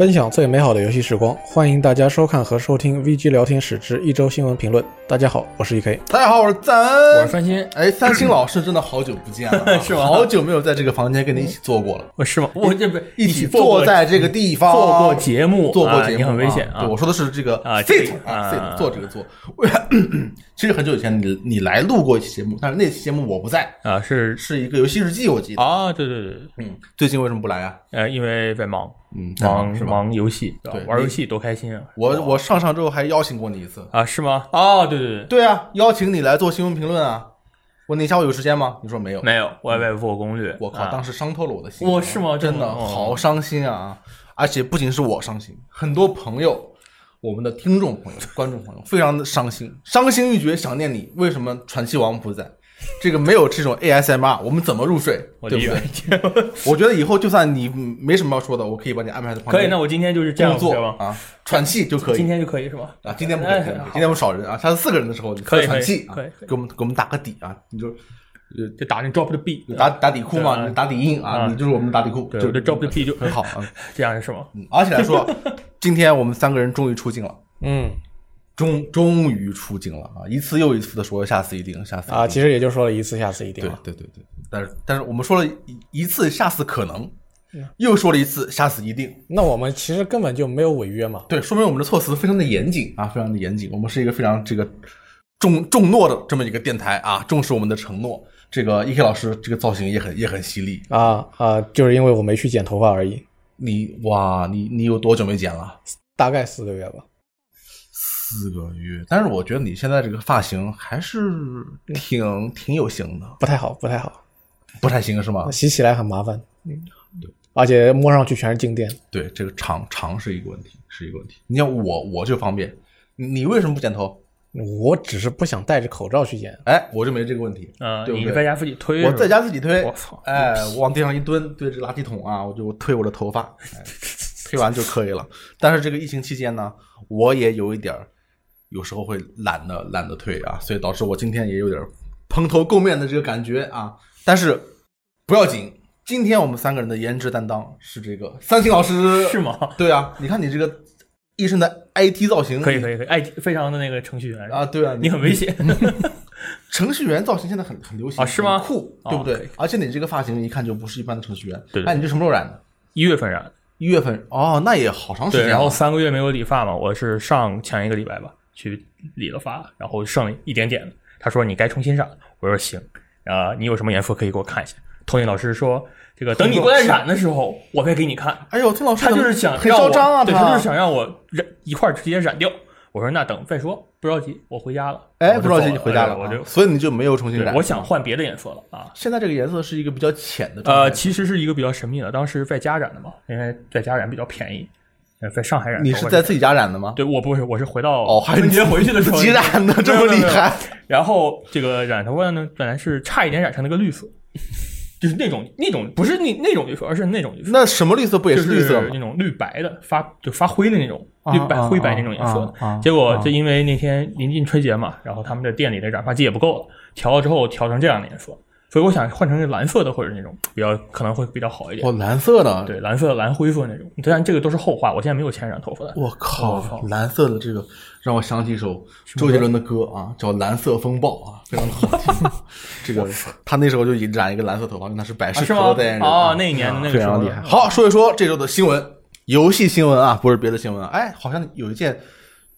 分享最美好的游戏时光，欢迎大家收看和收听 VG 聊天室之一周新闻评论。大家好，我是 EK。大家好，我是赞恩我。是三星，哎，三星老师真的好久不见了啊，是吗好久没有在这个房间跟你一起坐过了，我是吗？我这不一起坐在这个地方做过节目，做过节目，啊你很危险对，我说的是这个啊这 sit 个啊啊 sit 坐这个坐。其实很久以前你你来录过一期节目，但是那期节目我不在，啊，是是一个游戏日记，我记得。啊，对对对，嗯，最近为什么不来啊？呃，因为在忙，嗯，忙是？忙游戏，对玩游戏多开心啊！我我上上周还邀请过你一次。啊，是吗？哦，对对对，对啊，邀请你来做新闻评论啊。我那下午有时间吗？你说没有。没有，我也在做攻略。我靠，啊当时伤透了我的心。我是吗真的好伤心啊！而且不仅是我伤心，很多朋友，我们的听众朋友、观众朋友非常的伤心，伤心欲绝，想念你。为什么传奇王不在？这个没有这种 ASMR，我们怎么入睡？对不对？我觉得以后就算你没什么要说的，我可以把你安排在旁边。可以，那我今天就是这样做对？啊，喘气就可以。今天就可以是吧？啊，今天不可以，哎今天我们少人啊，下次四个人的时候你可以喘气啊，可以给我们给我们打个底啊，你就就打那 drop 的 B，就打打底裤嘛，打底印啊，啊你就是我们的打底裤，对，就 drop 的 B 就很好啊。这样是吗？嗯而且来说，今天我们三个人终于出镜了，嗯终终于出镜了啊！一次又一次的说下次一定，下次啊，其实也就说了一次，下次一定对了。对对对，但是但是我们说了一一次，下次可能，又说了一次，下次一定。那我们其实根本就没有违约嘛。对，说明我们的措辞非常的严谨啊，非常的严谨。我们是一个非常这个重重诺的这么一个电台啊，重视我们的承诺。这个 E K 老师这个造型也很也很犀利。啊啊，就是因为我没去剪头发而已，你哇，你你有多久没剪了？大概四个月吧。四个月。但是我觉得你现在这个发型还是挺挺有型的，不太好，不太好，不太行是吗？洗起来很麻烦。嗯，而且摸上去全是静电。对，这个长长是一个问题，是一个问题。你像我，我就方便。你你为什么不剪头？我只是不想戴着口罩去剪。哎，我就没这个问题。啊，对不对你在家自己推，我在家自己推，我操哎，我往地上一蹲，对着垃圾桶啊，我就推我的头发，哎，推完就可以了。但是这个疫情期间呢，我也有一点儿，有时候会懒得懒得退啊，所以导致我今天也有点蓬头垢面的这个感觉啊。但是不要紧，今天我们三个人的颜值担当是这个三星老师，是吗？对啊，你看你这个一身的 IT 造型，可以可以可以，，IT，非常的那个程序员啊，，对啊，你很危险。程序员造型现在很很流行啊是吗酷，哦对不对？而且你这个发型一看就不是一般的程序员。对对哎，你这什么时候染的？一月份染，一月份哦，那也好长时，间了。然后三个月没有理发嘛，我是上前一个礼拜吧去理了发，然后剩一点点。他说你该重新染了，我说行，啊，你有什么颜色可以给我看一下。托尼老师说，这个等你过来染的时候，我再给你看。哎呦，听老师他就是想很让我嚣张啊，对他就是想让我染一块儿直接染掉。我说那等再说，不着急，我回家了。哎，不着急你回家了我就所以你就没有重新染。我想换别的颜色了啊。现在这个颜色是一个比较浅的。呃，其实是一个比较神秘的，当时在家染的嘛，因为在家染比较便宜，呃在上海染。你是在自己家染的吗？对我不是，我是回到哦，还是春节回去的时候自己染的，这么厉害。然后这个染头发呢，本来是差一点染成那个绿色，就是那种那种不是那那种绿色，而是那种绿色，那什么绿色不也是绿色吗那？种绿白的发就发灰的那种啊绿白啊灰白那种颜色的。啊啊结果就因为那天临近春节嘛，然后他们的店里的染发剂也不够了，调了之后调成这样的颜色，所以我想换成蓝色的或者那种比较可能会比较好一点。哦，蓝色的。对，蓝色的、蓝灰色那种，当然这个都是后话，我现在没有钱染头发的。我我靠操，蓝色的这个让我想起一首周杰伦的歌啊，叫《蓝色风暴》啊，非常的好听。这个他那时候就染一个蓝色头发，因为他是百事可乐代言人哦啊，那一年的那个时候非常厉害。好，说一说这周的新闻，游戏新闻啊，不是别的新闻啊。哎，好像有一件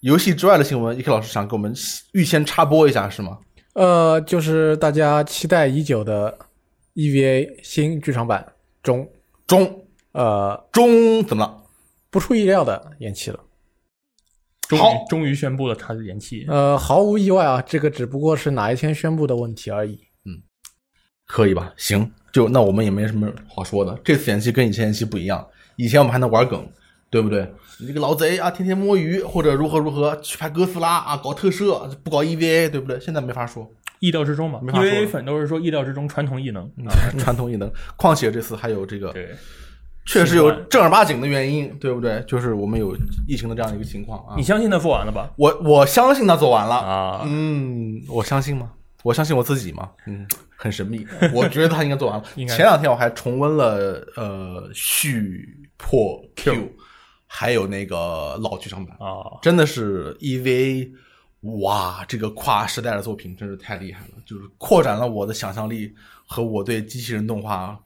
游戏之外的新闻，伊克老师想给我们预先插播一下是吗？呃，就是大家期待已久的 EVA 新剧场版中，中呃，中怎么了？不出意料的延期了。终于好终于宣布了它的延期。呃，毫无意外啊，这个只不过是哪一天宣布的问题而已。嗯可以吧？行，就那我们也没什么好说的。这次延期跟以前延期不一样，以前我们还能玩梗，对不对？你这个老贼啊，天天摸鱼或者如何如何去拍哥斯拉啊，搞特摄不搞 EVA，对不对？现在没法说，意料之中嘛，没法说因为粉都是说意料之中，传统异能啊。传统异能。况且这次还有这个，确实有正儿八经的原因，对不对？就是我们有疫情的这样一个情况啊你。相信他做完了吧？我我相信他做完了，啊，嗯，我相信吗？我相信我自己吗？嗯，很神秘。我觉得他应该做完了。前两天我还重温了呃续破 Q，还有那个老剧场版，啊，真的是 EVA，哇，这个跨时代的作品真是太厉害了，就是扩展了我的想象力和我对机器人动画。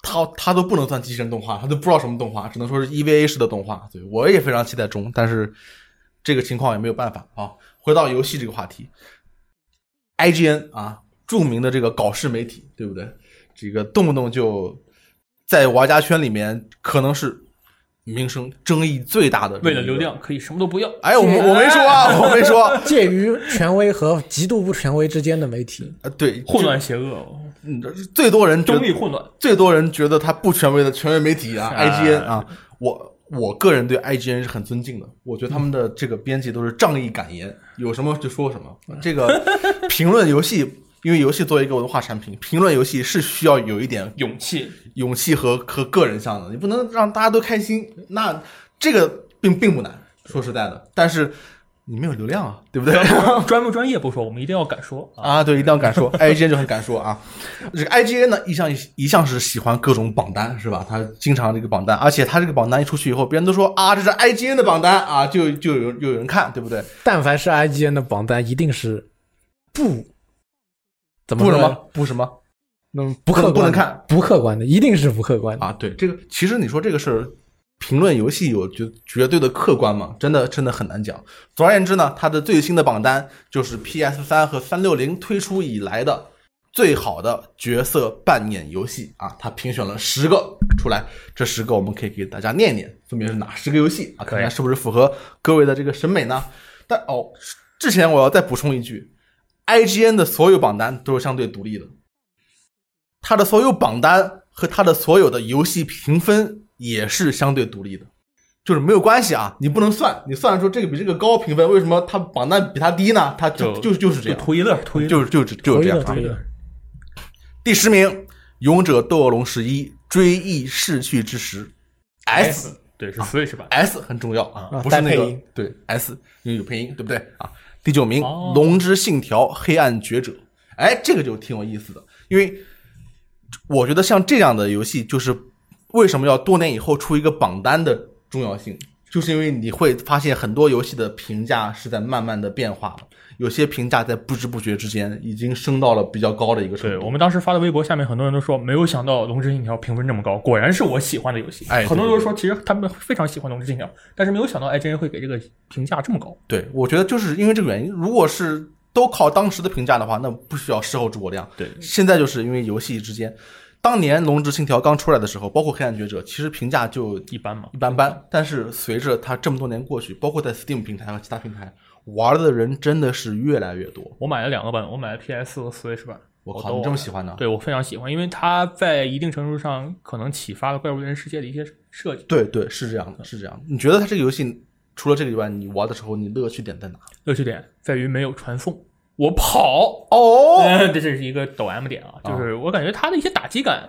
它它都不能算机器人动画，它都不知道什么动画，只能说是 EVA 式的动画。对我也非常期待中，但是这个情况也没有办法啊。回到游戏这个话题，IGN 啊，著名的这个搞事媒体，对不对？这个动不动就在玩家圈里面可能是名声争议最大的，为了流。量可以什么都不要。哎，我我没说啊，我没说。介于权威和极度不权威之间的媒体，呃，对，混乱邪恶，嗯，最多人觉得中立混乱。最多人觉得他不权威的权威媒体啊 哎，IGN 啊，我我个人对 IGN 是很尊敬的，我觉得他们的这个编辑都是仗义敢言，有什么就说什么。这个 评论游戏，因为游戏作为一个文化产品，评论游戏是需要有一点勇气，勇气和和个人向的，你不能让大家都开心，那这个并并不难，说实在的，但是你没有流量啊，对不对？专不专业不说，我们一定要敢说啊。啊，对，一定要敢说，IGN 就很敢说啊。这个 IGN 呢，一向一向是喜欢各种榜单，是吧？他经常这个榜单，而且他这个榜单一出去以后，别人都说啊，这是 IGN 的榜单啊，就就有有人看，对不对？但凡是 IGN 的榜单，一定是不怎么？不什么不什么嗯，不客观不能看，不客观的，一定是不客观的。啊？对，这个其实你说这个事儿，评论游戏有绝绝对的客观吗？真的真的很难讲。总而言之呢，它的最新的榜单就是 PS 三和三六零推出以来的最好的角色扮演游戏啊，它评选了十个出来，这十个我们可以给大家念念，分别是哪十个游戏啊？看看是不是符合各位的这个审美呢？但哦，之前我要再补充一句，IGN 的所有榜单都是相对独立的，它的所有榜单和它的所有的游戏评分也是相对独立的，就是没有关系啊，你不能算，你算出这个比这个高评分，为什么它榜单比它低呢？它就就就是这样，图一乐，图一乐。就是就是就是这样第十名，《勇者斗恶龙十一：追忆逝去之时》S 对，是 Switch 版。S 很重要啊啊，不是那个音对 S，因为有配音，对不对啊？第九名，哦《龙之信条：黑暗觉者》。哎，这个就挺有意思的，因为我觉得像这样的游戏，就是为什么要多年以后出一个榜单的重要性，就是因为你会发现很多游戏的评价是在慢慢的变化的，有些评价在不知不觉之间已经升到了比较高的一个程度。对我们当时发的微博下面，很多人都说没有想到《龙之信条》评分这么高，果然是我喜欢的游戏。哎很多人都说其实他们非常喜欢《龙之信条》，但是没有想到 IGN 会给这个评价这么高。对，我觉得就是因为这个原因，如果是都靠当时的评价的话，那不需要事后诸葛亮。对现在就是因为游戏之间，当年《龙之信条》刚出来的时候，包括《黑暗觉者》，其实评价就一般嘛一，般般。但是随着它这么多年过去，包括在 Steam 平台和其他平台玩的人真的是越来越多。我买了两个版，我买了 PS 和 Switch 版。我靠，都你这么喜欢呢？对我非常喜欢，因为它在一定程度上可能启发了怪物猎人世界的一些设计。对对，是这样的，是这样的。你觉得它这个游戏除了这个以外，你玩的时候你乐趣点在哪？乐趣点在于没有传送，我跑，哦，嗯，这是一个抖 M 点啊，就是我感觉它的一些打击感，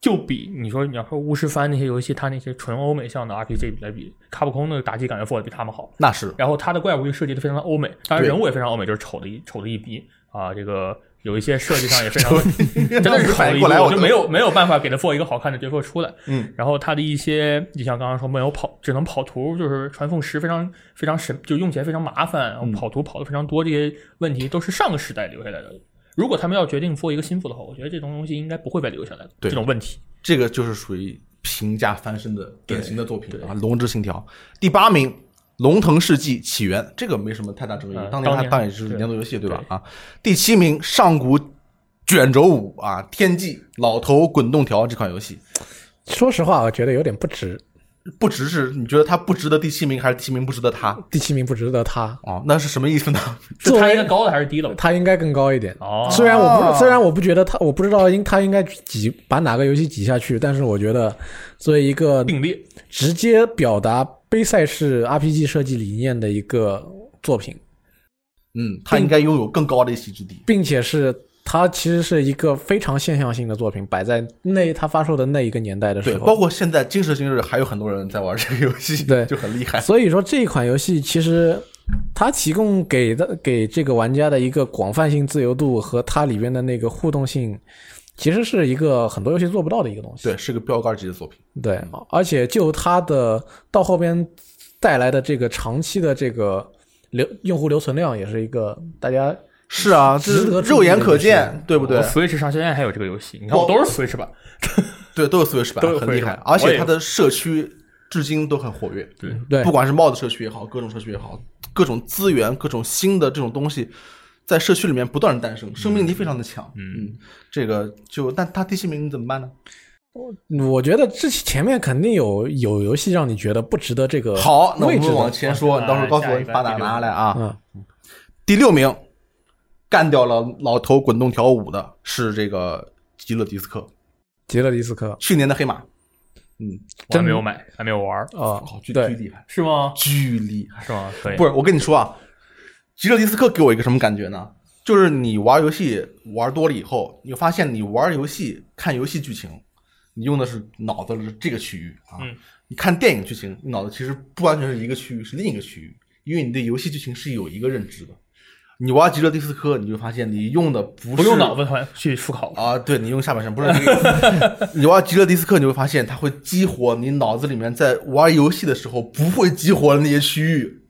就比你说你要说巫师番那些游戏，它那些纯欧美向的 RPG 来比，卡普空的打击感要做的比他们好。那是。然后它的怪物又设计的非常的欧美，当然人物也非常欧美，就是丑的一丑的一逼啊，这个有一些设计上也非常 真的是丑的一逼，反应过来，我我就没有没有办法给他做一个好看的角色出来。嗯，然后他的一些，你像刚刚说没有跑，只能跑图，就是传送时非常非常神，就用起来非常麻烦，然后跑图跑的非常多，这些问题都是上个时代留下来的。如果他们要决定做一个新作的话，我觉得这种东西应该不会被留下来这种问题，这个就是属于平价翻身的典型的作品啊，《龙之信条》第八名，《龙腾世纪起源》这个没什么太大争议，嗯当年它当年当然也是年度游戏对吧？啊，第七名，《上古卷轴五》啊，《天际老头滚动条》这款游戏，说实话，我觉得有点不值。不值是你觉得它不值得第七名，还是第七名不值得它？第七名不值得他，哦，那是什么意思呢？是作为它应该高的还是低的？他应该更高一点。哦，虽然我不虽然我不觉得他，我不知道应他应该挤把哪个游戏挤下去，但是我觉得作为一个并列，直接表达杯赛是 RPG 设计理念的一个作品，嗯，它应该拥有更高的一席之地。并且是它其实是一个非常现象性的作品，摆在那它发售的那一个年代的，时候，包括现在今时今日还有很多人在玩这个游戏，对 就很厉害。所以说这一款游戏其实它提供给的给这个玩家的一个广泛性自由度和它里边的那个互动性，其实是一个很多游戏做不到的一个东西。对，是个标杆级的作品。对，而且就它的到后边带来的这个长期的这个留用户留存量，也是一个大家是啊，这值得是肉眼可见，对不对我？Switch 上现在还有这个游戏，你看我都是 Switch 版。对，都有 Switch 版都，很厉害而且它的社区至今都很活跃。对，对不管是帽子社区也好，各种社区也好，各种资源、各种新的这种东西，在社区里面不断的诞生，生命力非常的强。嗯，这个就但他第七名怎么办呢？我我觉得这前面肯定有有游戏让你觉得不值得这个好，那我们往前说，啊你到时候告诉我你把哪拿来啊？嗯，第六名，干掉了老头滚动条舞的是这个极乐迪斯科，极乐迪斯科去年的黑马。嗯，我还没有买，还没有玩，啊好，巨巨，厉害，是吗？巨厉害。是吗？可以。不是，我跟你说啊，极乐迪斯科给我一个什么感觉呢？就是你玩游戏玩多了以后，你会发现你玩游戏看游戏剧情，你用的是脑子的这个区域啊。嗯你看电影剧情，你脑子其实不完全是一个区域，是另一个区域，因为你对游戏剧情是有一个认知的。你玩极乐迪斯科，你就发现你用的不是不用脑子团去思考，啊，对你用下半身不是这个意思。你玩极乐迪斯科，你会发现它会激活你脑子里面在玩游戏的时候不会激活的那些区域。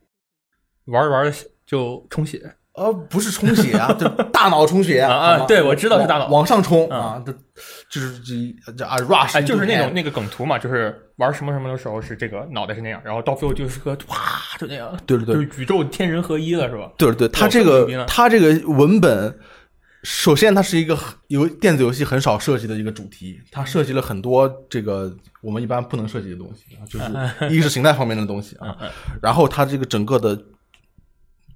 玩着玩着就充血。呃，不是充血啊，就大脑充血啊啊对我知道是大脑往往上冲嗯啊，这就是这这啊 rush，哎，就是那种那个梗图嘛，就是玩什么什么的时候是这个脑袋是那样，然后到最后就是个哇，就那样，对对对就是宇宙天人合一了，是吧？对对对，它这个这么牛逼呢它这个文本，首先它是一个很游电子游戏很少涉及的一个主题，它涉及了很多这个我们一般不能涉及的东西啊，就是 意识形态方面的东西啊。然后它这个整个的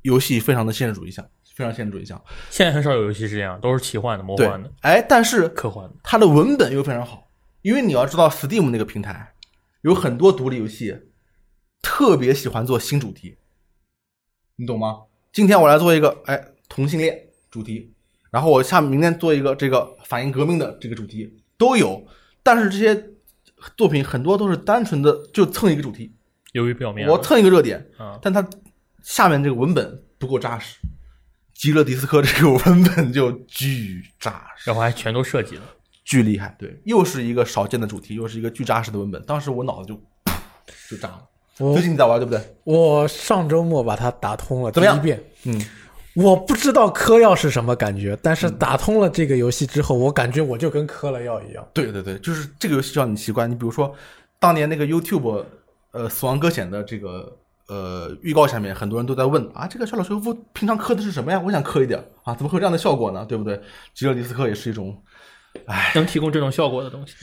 游戏非常的现实主义向，非常现实主义向。现在很少有游戏是这样，都是奇幻的、魔幻的、，哎，但是科幻的。它的文本又非常好，因为你要知道，Steam 那个平台有很多独立游戏特别喜欢做新主题，你懂吗？今天我来做一个哎同性恋主题，然后我下明天做一个这个反映革命的这个主题都有，但是这些作品很多都是单纯的就蹭一个主题，由于表面。我蹭一个热点，嗯，但它下面这个文本不够扎实。极乐迪斯科这个文本就巨扎实，然后还全都设计了。巨厉害，对，又是一个少见的主题，又是一个巨扎实的文本。当时我脑子就就炸了。最近你在玩对不对？我上周末把它打通了怎么样第一遍，嗯，我不知道嗑药是什么感觉，但是打通了这个游戏之后，我感觉我就跟嗑了药一样。对对对，就是这个游戏就让你奇怪。你比如说，当年那个 YouTube 呃《死亡搁浅》的这个呃预告下面，很多人都在问啊，这个肖老修夫平常嗑的是什么呀？我想嗑一点啊，怎么会有这样的效果呢？对不对？吉勒迪斯科也是一种，能提供这种效果的东西，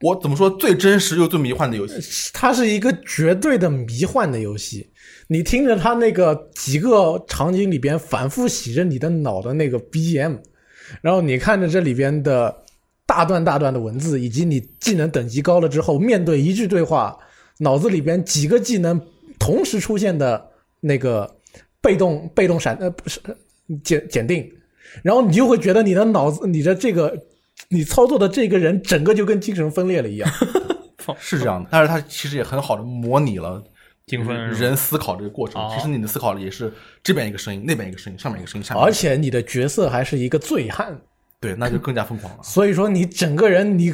我怎么说最真实又最迷幻的游戏。它是一个绝对的迷幻的游戏，你听着它那个几个场景里边反复洗着你的脑的那个 BGM，然后你看着这里边的大段大段的文字，以及你技能等级高了之后，面对一句对话，脑子里边几个技能同时出现的那个被动被动闪呃不是呃检检定，然后你就会觉得你的脑子你的这个你操作的这个人整个就跟精神分裂了一样。是这样的，但是它其实也很好的模拟了精分人思考这个过程。哦其实你的思考也是这边一个声音，那边一个声音，上面一个声音，下面而个声音且你的角色还是一个醉汉，对，那就更加疯狂了。所以说你整个人你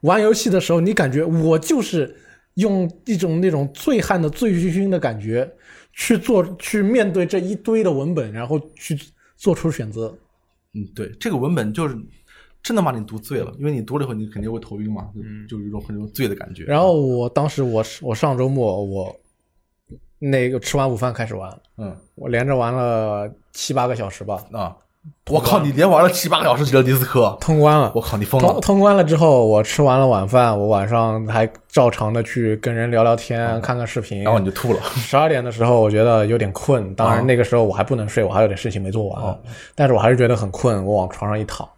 玩游戏的时候，你感觉我就是用一种那种醉汉的醉醺醺的感觉去做去面对这一堆的文本，然后去做出选择。嗯，对，这个文本就是真的把你读醉了，因为你读了以后你肯定会头晕嘛，就有一种很种醉的感觉。然后我当时我是我上周末我那个吃完午饭开始玩，嗯我连着玩了七八个小时吧，啊，我靠，你连玩了七八个小时极乐迪斯科，通关了。我靠，你疯了！通关了之后，我吃完了晚饭，我晚上还照常的去跟人聊聊天，看看视频。嗯然后你就吐了。十二点的时候，我觉得有点困。当哦然那个时候我还不能睡，我还有点事情没做完。但是我还是觉得很困，我往床上一躺，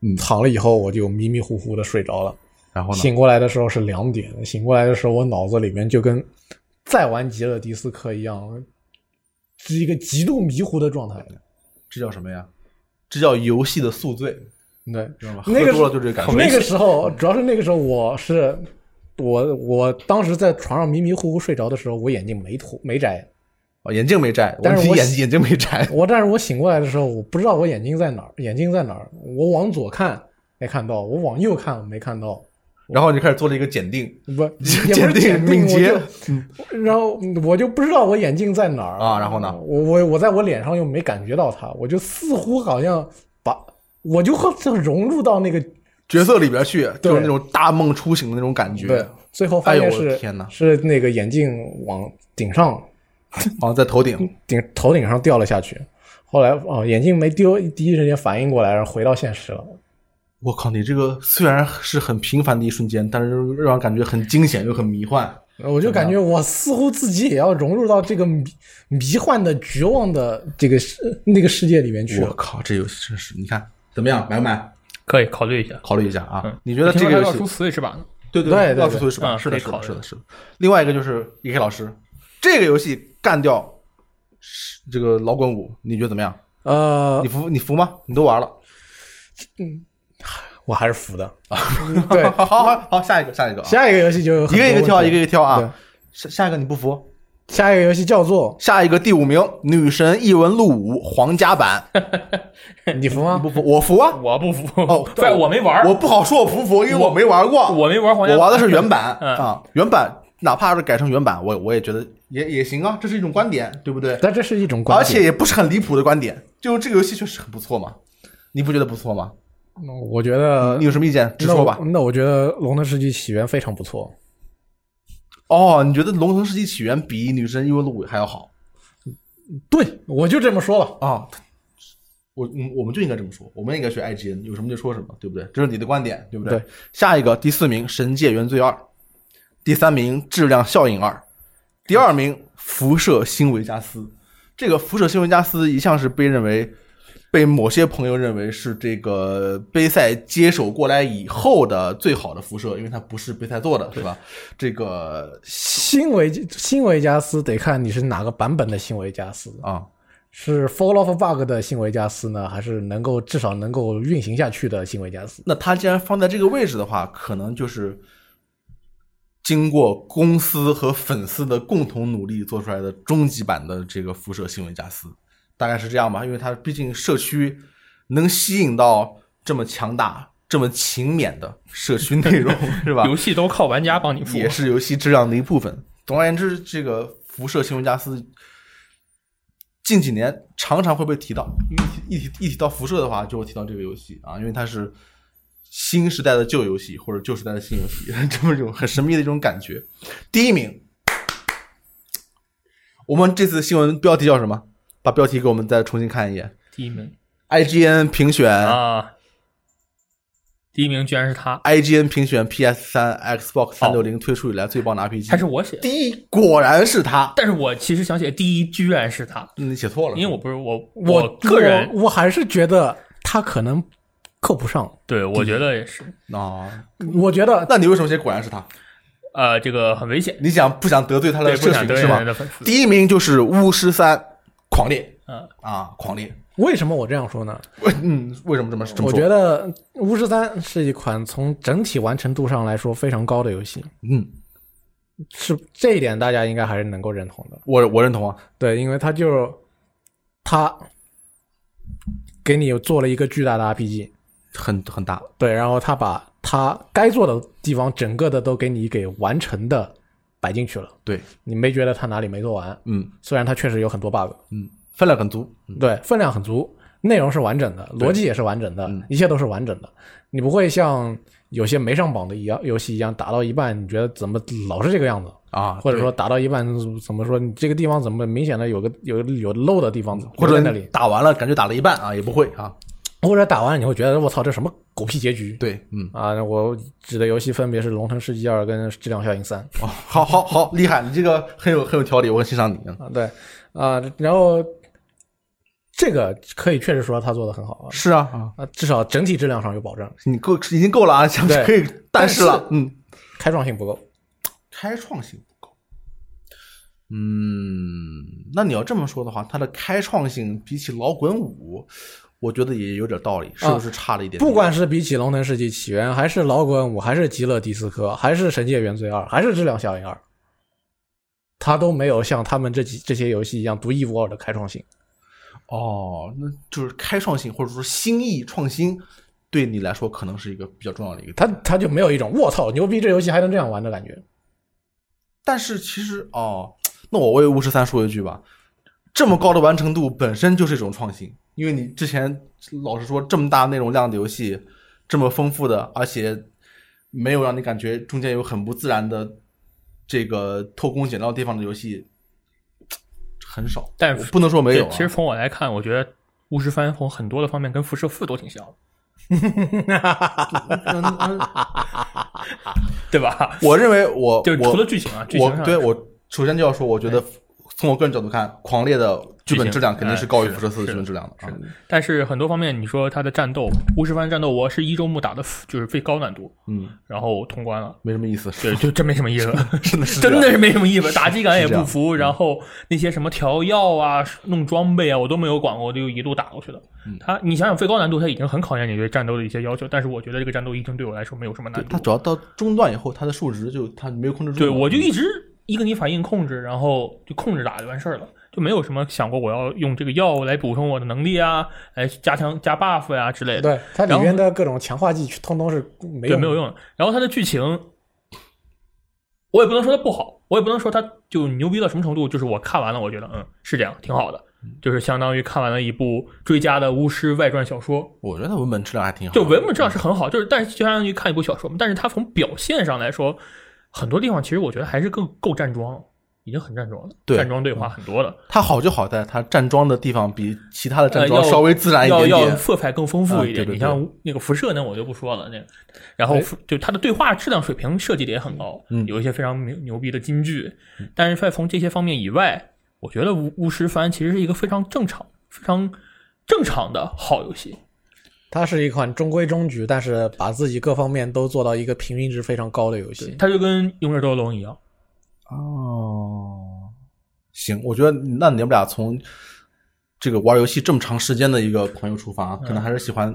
嗯躺了以后我就迷迷糊糊的睡着了。然后呢？醒过来的时候是两点，醒过来的时候我脑子里面就跟再玩极乐迪斯科一样，是一个极度迷糊的状态。这叫什么呀？这叫游戏的宿醉，对，知道吗？那个喝多了就这感觉。那个时候主要是那个时候我是我我当时在床上迷迷糊糊睡着的时候，我眼镜没脱没摘。哦眼镜没摘，但是我我眼眼镜没摘。我但是我醒过来的时候，我不知道我眼睛在哪儿，眼睛在哪儿。我往左看，没看到，我往右看没看到，然后你就开始做了一个检定，不 检定，敏捷然后我就不知道我眼镜在哪儿啊然后呢我我我在我脸上又没感觉到它，我就似乎好像把我就好像融入到那个角色里边去，就是那种大梦初醒的那种感觉。对，最后发现是、的天哪是那个眼镜往顶上好 像在头顶。顶头顶上掉了下去。后来哦，眼镜没丢，第一时间反应过来，然后回到现实了。我靠，你这个虽然是很平凡的一瞬间，但是让人感觉很惊险又很迷幻。我就感觉我似乎自己也要融入到这个迷迷幻的、绝望的这个世那个世界里面去。我靠，这游戏真是，你看怎么样，买不买？可以考虑一下。考虑一下啊。嗯你觉得这个游戏要出 Switch 版？对对对对要出是吧？嗯是的，是的，可以考虑是的，是的。另外一个就是 E.K 老师，这个游戏干掉这个老滚五，你觉得怎么样？呃你，服你服吗？你都玩了。我还是服的。对，好好好好，下一个，下一个啊，下一个游戏就一个一个挑，多问题一个一个挑啊。下下一个你不服？下一个游戏叫做下一个第五名，《女神异闻录五》皇家版，你服吗？不服？我服啊！我不服。哦对，我没玩，我不好说我服不服，因为我没玩过。我没玩皇家，我玩的是原版嗯啊，原版哪怕是改成原版，我我也觉得也也行啊，这是一种观点，对不对？但这是一种观点而，且也不是很离谱的观点，就这个游戏确实很不错嘛，你不觉得不错吗？我觉得你有什么意见？直说吧我。那我觉得《龙腾世纪起源》非常不错。哦，你觉得《龙腾世纪起源》比《女神异闻录》还要好对，我就这么说了。啊？我嗯，我们就应该这么说，我们应该学 IGN，有什么就说什么，对不对？这是你的观点，对不对？对下一个第四名《神界原罪二》，第三名《质量效应二》，第二名《辐射新维加斯》。这个《辐射新维加斯》一向是被认为，被某些朋友认为是这个杯赛接手过来以后的最好的辐射，因为它不是杯赛做的，对吧？这个新维新维加斯得看你是哪个版本的新维加斯，啊，是 Fall of Bug 的新维加斯呢，还是能够至少能够运行下去的新维加斯？那它既然放在这个位置的话，可能就是经过公司和粉丝的共同努力做出来的终极版的这个辐射新维加斯，大概是这样吧。因为它毕竟社区能吸引到这么强大、这么勤勉的社区内容，是吧？游戏都靠玩家帮你付，也是游戏质量的一部分。总而言之，这个辐射新闻加斯近几年常常会被提到，一提一提一提到辐射的话，就会提到这个游戏啊，因为它是新时代的旧游戏或者旧时代的新游戏，这么一种很神秘的一种感觉。第一名，我们这次新闻标题叫什么？把标题给我们再重新看一眼。第一名 IGN 评选、啊，第一名居然是他，IGN 评选 PS 三、Xbox 三六零推出以来最棒的 RPG，还是我写的，第一，果然是他。但是我其实想写第一居然是他，你写错了，因为我不是我我个人我我还是觉得他可能扣不上。对我觉得也是，啊，我觉得那你为什么写果然是他？呃，这个很危险，你想不想得罪他的社群是吗第一名就是巫师三狂烈嗯，啊，狂烈。为什么我这样说呢？为嗯，为什么这么这么说？我觉得《巫师三》是一款从整体完成度上来说非常高的游戏，嗯，是这一点大家应该还是能够认同的。我我认同啊。对，因为它就它给你做了一个巨大的 RPG，很很大，对，然后他把他该做的地方整个的都给你给完成的摆进去了，对，你没觉得它哪里没做完？嗯。虽然它确实有很多 bug，嗯，分量很足，嗯。对，分量很足，内容是完整的，逻辑也是完整的，一切都是完整的。你不会像有些没上榜的一样游戏一样，打到一半你觉得怎么老是这个样子，啊，或者说打到一半怎么说你这个地方怎么明显的有个有有漏的地方，或者在那里，打完了感觉打了一半啊，也不会啊。或者打完你会觉得我操这什么狗屁结局？对，嗯，啊，我指的游戏分别是《龙腾世纪二》跟《质量效应三》哦，好好好，厉害，你这个很有很有条理，我很欣赏你。嗯啊，对啊，然后这个可以确实说他做的很好啊，是啊啊，啊，至少整体质量上有保证，你够已经够了啊，想对可以，但是了，嗯，开创性不够。开创性不够。嗯，那你要这么说的话，它的开创性比起老滚五，我觉得也有点道理，是不是差了一点点？不管是比起《龙腾世纪起源》，还是《老滚五》，还是《极乐迪斯科》，还是《神界原罪二》，还是《质量效应二》，它都没有像他们这几这些游戏一样独一无二的开创性。哦，那就是开创性或者说新意创新对你来说可能是一个比较重要的一个。它它就没有一种我操牛逼，这游戏还能这样玩的感觉。但是其实哦，那我为巫师三说一句吧，这么高的完成度本身就是一种创新，因为你之前老实说这么大内容量的游戏，这么丰富的，而且没有让你感觉中间有很不自然的这个偷工减料地方的游戏很少。但不能说没有、啊，其实从我来看，我觉得巫师三从很多的方面跟辐射四都挺像的，嗯嗯对吧？我认为我就除了剧情啊，剧情对我首先就要说，我觉得从我个人角度看，狂烈的剧本质量肯定是高于哎辐射四的是剧本质量的啊。但是很多方面，你说它的战斗，巫师番战斗，我是一周目打的，就是最高难度，嗯，然后通关了。没什么意思。对，就真没什么意思，真的是 真的是没什么意思，打击感也不服，然后那些什么调药啊、弄装备啊，我都没有管过，就一路打过去的。嗯他，你想想最高难度，他已经很考验你对战斗的一些要求，但是我觉得这个战斗已经对我来说没有什么难度。它主要到中段以后，它的数值就它没有控制住。对，我就一直一个你反应控制，然后就控制打就完事儿了，就没有什么想过我要用这个药物来补充我的能力啊，来加强加 buff 呀、之类的。对，它里面的各种强化剂通通是没用的对没有用的。然后它的剧情，我也不能说它不好，我也不能说它就牛逼到什么程度。就是我看完了，我觉得嗯是这样，挺好的，就是相当于看完了一部追加的巫师外传小说。我觉得文本质量还挺好。就文本质量是很好，就是但是就相当于看一部小说嘛。但是它从表现上来说，很多地方其实我觉得还是更够站桩，已经很站桩了。对站桩对话很多了，它好就好在它站桩的地方比其他的站桩呃要稍微自然一点要要。色彩更丰富一点。啊对对对你像那个辐射呢，我就不说了。那个，然后哎就它的对话质量水平设计的也很高，嗯有一些非常牛牛逼的金句。但是在从这些方面以外，我觉得巫巫师番其实是一个非常正常、非常正常的好游戏。它是一款中规中矩，但是把自己各方面都做到一个平均值非常高的游戏。它就跟《勇者斗龙》一样，哦，行，我觉得那你们俩从这个玩游戏这么长时间的一个朋友出发，可能还是喜欢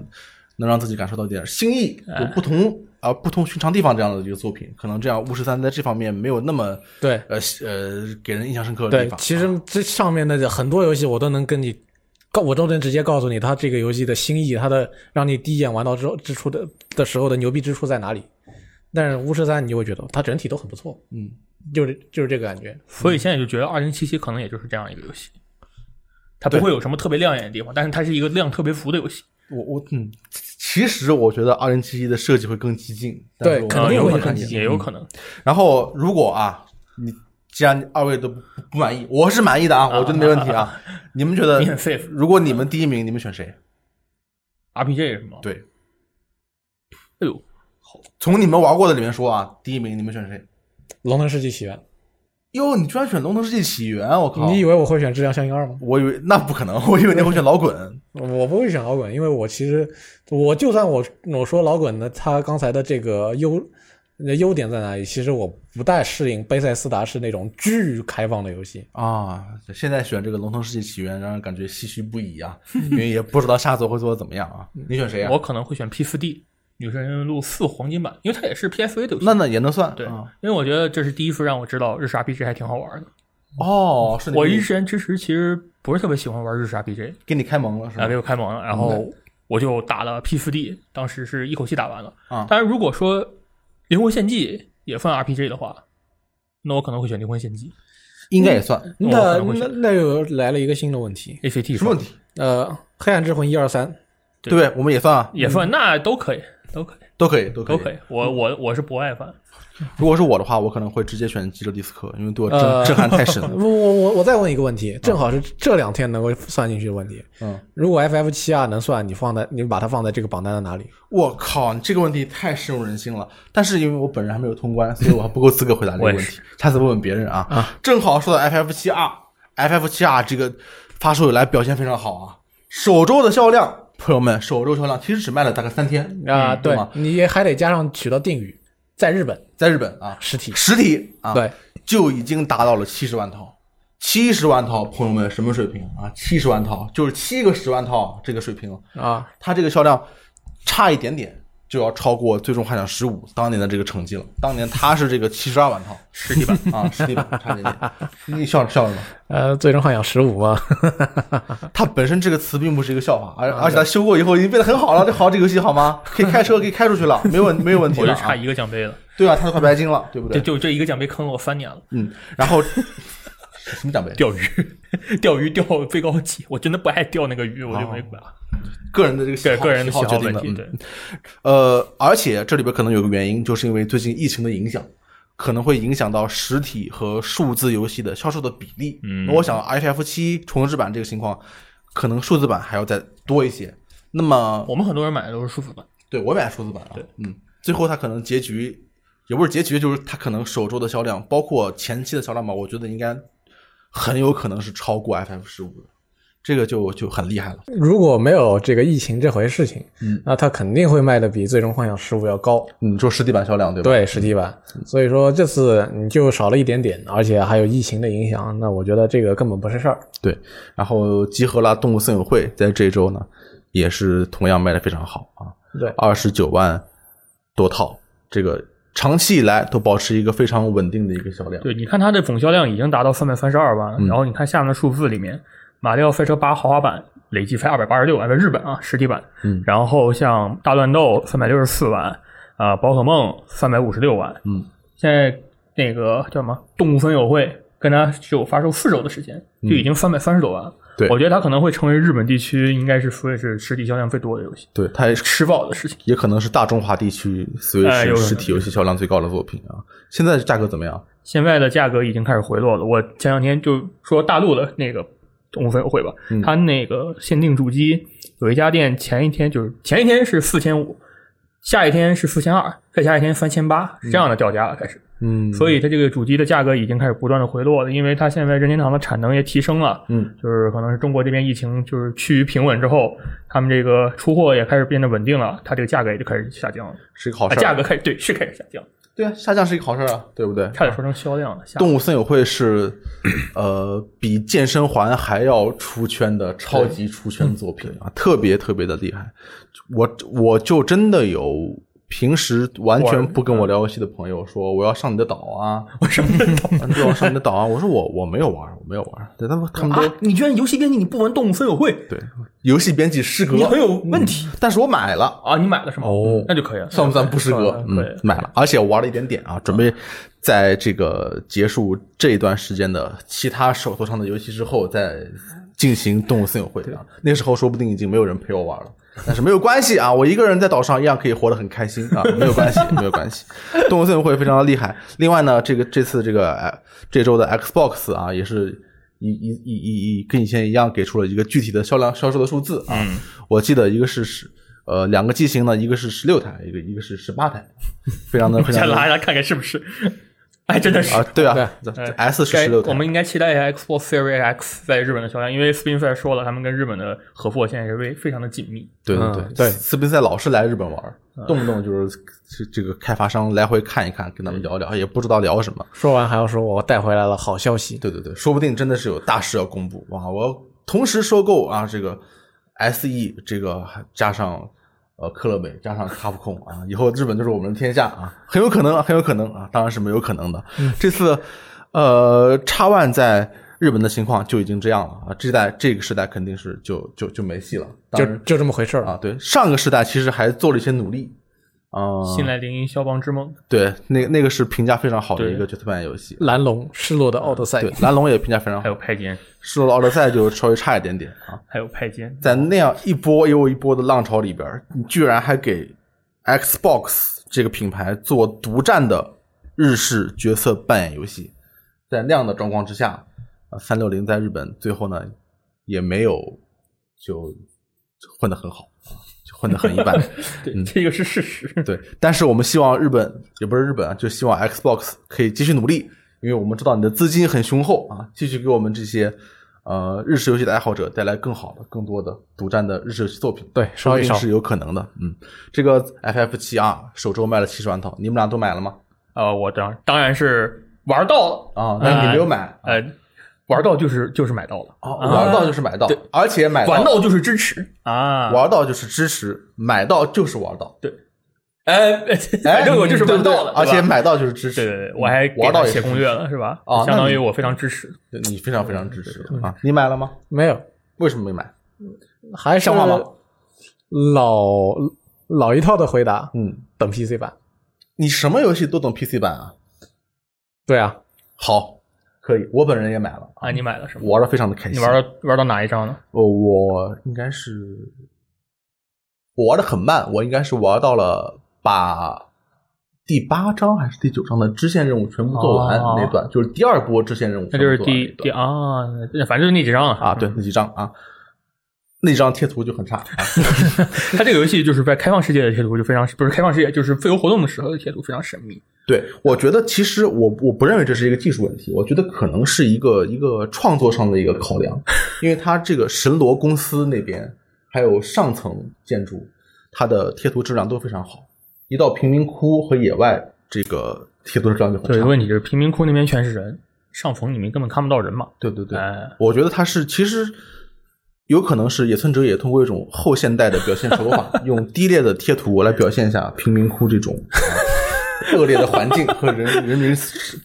能让自己感受到一点新意，有不同啊、不同寻常地方这样的一个作品，可能这样巫师三在这方面没有那么对呃呃给人印象深刻的地对，方。其实这上面的很多游戏我都能跟你告，我都能直接告诉你它这个游戏的新意，它的让你第一眼玩到之后之处的的时候的牛逼之处在哪里。但是巫师三你就会觉得它整体都很不错，嗯，就是就是这个感觉。所以现在就觉得二零七七可能也就是这样一个游戏，它不会有什么特别亮眼的地方，但是它是一个量特别足的游戏。我我嗯，其实我觉得二零七七的设计会更激进，对肯定有可能会更激，也有可能。然后如果啊，你既然二位都不不满意，我是满意的啊，我觉得没问题啊。你们觉得你很 safe 如果你们第一名，你们选谁？RPG 是吗？对，哎呦，好从你们玩过的里面说啊，第一名你们选谁？龙腾世纪起源，哟，你居然选《龙腾世纪起源》，我靠！你以为我会选质量效应二吗？我以为那不可能，我以为你会选老滚。我不会选老滚，因为我其实我就算我我说老滚呢，他刚才的这个优呃优点在哪里？其实我不太适应贝塞斯达是那种巨开放的游戏。啊，现在选这个《龙腾世纪起源》，让人感觉唏嘘不已啊，因为也不知道下作会做的怎么样啊。你选谁啊？我可能会选 P 四 D《女神异闻录四》黄金版，因为它也是 PSV 的游戏。那那也能算对啊，因为我觉得这是第一次让我知道日式 RPG 还挺好玩的。哦，是我之前之时其实不是特别喜欢玩日式 RPG，给你开蒙了是吧，给吧？我开蒙了，然后我就打了 P 四 D，当时是一口气打完了。啊当然，如果说灵魂献祭也算 RPG 的话，那我可能会选灵魂献祭应该也算。那那那又来了一个新的问题，ACT 什么问题？呃，黑暗之魂一二三，对对不对？我们也算啊，也算，那都可以，都可以，都可以，都可以，都可以。我我我是不爱番，如果是我的话，我可能会直接选极乐迪斯科，因为对我震、呃震撼太深了。我我我我再问一个问题，正好是这两天能够算进去的问题。嗯，如果 FF 七 R 能算，你放在你把它放在这个榜单的哪里？我靠，你这个问题太深入人心了。但是因为我本人还没有通关，所以我还不够资格回答这个问题我也是。下次问问别人啊。正好说到 FF 七 R，FF 七 R 这个发售以来表现非常好啊，首周的销量，朋友们，首周销量其实只卖了大概三天啊、对吗，你还得加上取到定语，在日本在日本啊，实体。实体啊，对，就已经达到了七十万套。七十万套，朋友们，什么水平啊？七十万套就是七个十万套这个水平，啊，它这个销量差一点点就要超过《最终幻想十五》当年的这个成绩了。当年他是这个七十二万套实体版啊，实体版差点点。你笑笑什么？呃，最终幻想十五嘛，它本身这个词并不是一个笑话，而而且它修过以后已经变得很好了。这好，这个游戏好吗？可以开车，可以开出去了，没有问没有问题了啊。我就差一个奖杯了，对啊，他都快白金了，对不就对？就这一个奖杯坑了我三年了。嗯，然后什么奖杯？钓鱼，钓鱼钓最高级，我真的不爱钓那个鱼，我就没管。个人的这个喜个好个人的喜好喜决定的。问题，嗯对，呃，而且这里边可能有个原因，就是因为最近疫情的影响，可能会影响到实体和数字游戏的销售的比例。嗯那我想 FF 七重置版这个情况，可能数字版还要再多一些。那么，我们很多人买的都是数字版，对我买数字版啊，对，嗯，最后它可能结局也不是结局，就是它可能首周的销量，包括前期的销量吧，我觉得应该很有可能是超过 FF 十五的，这个就就很厉害了。如果没有这个疫情这回事情，嗯，那它肯定会卖的比最终幻想十五要高。你说实体版销量对吧？对，实体版。所以说这次你就少了一点点，而且还有疫情的影响，那我觉得这个根本不是事儿。对，然后集合了动物森友会在这周呢，也是同样卖的非常好啊，对，二十九万多套，这个长期以来都保持一个非常稳定的一个销量。对，你看它的总销量已经达到三百三十二万，嗯。然后你看下面的数字里面，马里奥赛车八豪华版累计才二百八十六万，在日本啊实体版，嗯。然后像大乱斗三百六十四万，啊、宝可梦三百五十六万，嗯，现在那个叫什么动物森友会跟它只有发售四周的时间，就已经三百三十多万了。嗯对我觉得它可能会成为日本地区应该是 Switch 实体销量最多的游戏，对，它也是吃爆的事情。也可能是大中华地区哎有 Switch 实体游戏销量最高的作品啊。现在价格怎么样？现在的价格已经开始回落了。我前两天就说大陆的那个动物分友会吧，嗯它那个限定主机有一家店前一天就是前一天是四千五，下一天是四千二，再下一天三千八，是这样的掉价了开始。嗯，所以它这个主机的价格已经开始不断的回落了，因为它现在任天堂的产能也提升了。嗯，就是可能是中国这边疫情就是趋于平稳之后，他们这个出货也开始变得稳定了，它这个价格也就开始下降了。啊，是一个好事儿。价格开始对是开始下降，对啊，下降是一个好事儿啊，对不对？差点说成销量了。下动物森友会是，呃，比健身环还要出圈的超级出圈作品啊，特别特别的厉害。我我就真的有平时完全不跟我聊游戏的朋友说我要上你的岛啊，我要上你的岛啊。我说我我没有玩，我没有玩。对，他们他们都、啊，你居然游戏编辑你不玩动物森友会，对游戏编辑失格，你很有问题、但是我买了。啊！你买了是吗？哦那就可以了，算不算不失格？买了，而且我玩了一点点啊，准备在这个结束这一段时间的其他手头上的游戏之后，再进行动物森友会啊。那时候说不定已经没有人陪我玩了，但是没有关系啊，我一个人在岛上一样可以活得很开心啊，没有关系，没有关系。动物森友会非常的厉害。另外呢，这个这次这个呃这周的 Xbox 啊，也是。一一一一一跟以前一样，给出了一个具体的销量销售的数字啊。嗯我记得一个是十呃两个机型呢，一个是十六台，一个一个是十八台，非常的非 先常的拉一下看看是不是？哎，真的是。啊，对啊，S 是十六台。我，们应该期待一下 Xbox Series X 在日本的销量，因为 Spinfire 说了，他们跟日本的合作现在是非非常的紧密。对对嗯对。斯宾塞老是来日本玩，动不动就是这这个开发商来回看一看，跟他们聊聊，也不知道聊什么。说完还要说我带回来了好消息，对对对，说不定真的是有大事要公布。哇！我同时收购啊，这个 S E 这个还加上呃克勒美加上卡普空啊，以后日本就是我们的天下啊，很有可能，很有可能啊，当然是没有可能的。这次呃叉 One 在日本的情况就已经这样了啊，这代这个时代肯定是就就就没戏了。就就这么回事儿啊，对，上个时代其实还做了一些努力啊，新来灵鹰肖邦之梦，对，那那个是评价非常好的一个角色扮演游戏。蓝龙失落的奥德赛对，蓝龙也评价非常好还有，派间，失落的奥德赛就稍微差一点点啊。还有派间，在那样一波又一波的浪潮里边儿，你居然还给 Xbox 这个品牌做独占的日式角色扮演游戏，在那样的状况之下，啊，三六零在日本最后呢也没有就混得很好啊，就混得很一般。对，这个是事实。对，但是我们希望日本也不是日本啊，就希望 Xbox 可以继续努力，因为我们知道你的资金很雄厚啊，继续给我们这些呃日式游戏的爱好者带来更好的、更多的独占的日式游戏作品。对说不定是有可能的。嗯，这个 FF 七啊，首周卖了七十万套，你们俩都买了吗？呃，我当当然是玩到了啊，那你没有买呃，玩到就是就是买到了，啊？玩到就是买到，而且买到玩到就是支持啊，玩到就是支持，买到就是玩到。对，哎，反正我就是玩到了，对吧而且买到就是支持。对对对，我还给玩到写攻略了，是吧？哦那相当于我非常支持。对你非常非常支持啊！你买了吗？没有，为什么没买？还是像话吗老老一套的回答，嗯，等 PC 版。你什么游戏都懂 PC 版啊？对啊，好，可以，我本人也买了，啊，你买了是吗？玩的非常的开心。你玩到玩到哪一章呢？我我应该是我玩的很慢，我应该是玩到了把第八章还是第九章的支线任务全部做完哦那段，就是第二波支线任务那就是第第啊，反正就是那几章啊，对，那几章啊，那几张贴图就很差啊。它这个游戏就是在开放世界的贴图就非常不是开放世界，就是自由活动的时候的贴图非常神秘。对，我觉得其实我我不认为这是一个技术问题，我觉得可能是一个一个创作上的一个考量，因为它这个神罗公司那边还有上层建筑，它的贴图质量都非常好，一到贫民窟和野外，这个贴图质量就很对，差。问题就是贫民窟那边全是人，上层里面根本看不到人嘛。对对对，哎，我觉得它是其实有可能是野村哲也通过一种后现代的表现手法，用低劣的贴图来表现一下贫民窟这种。啊恶劣的环境和人人民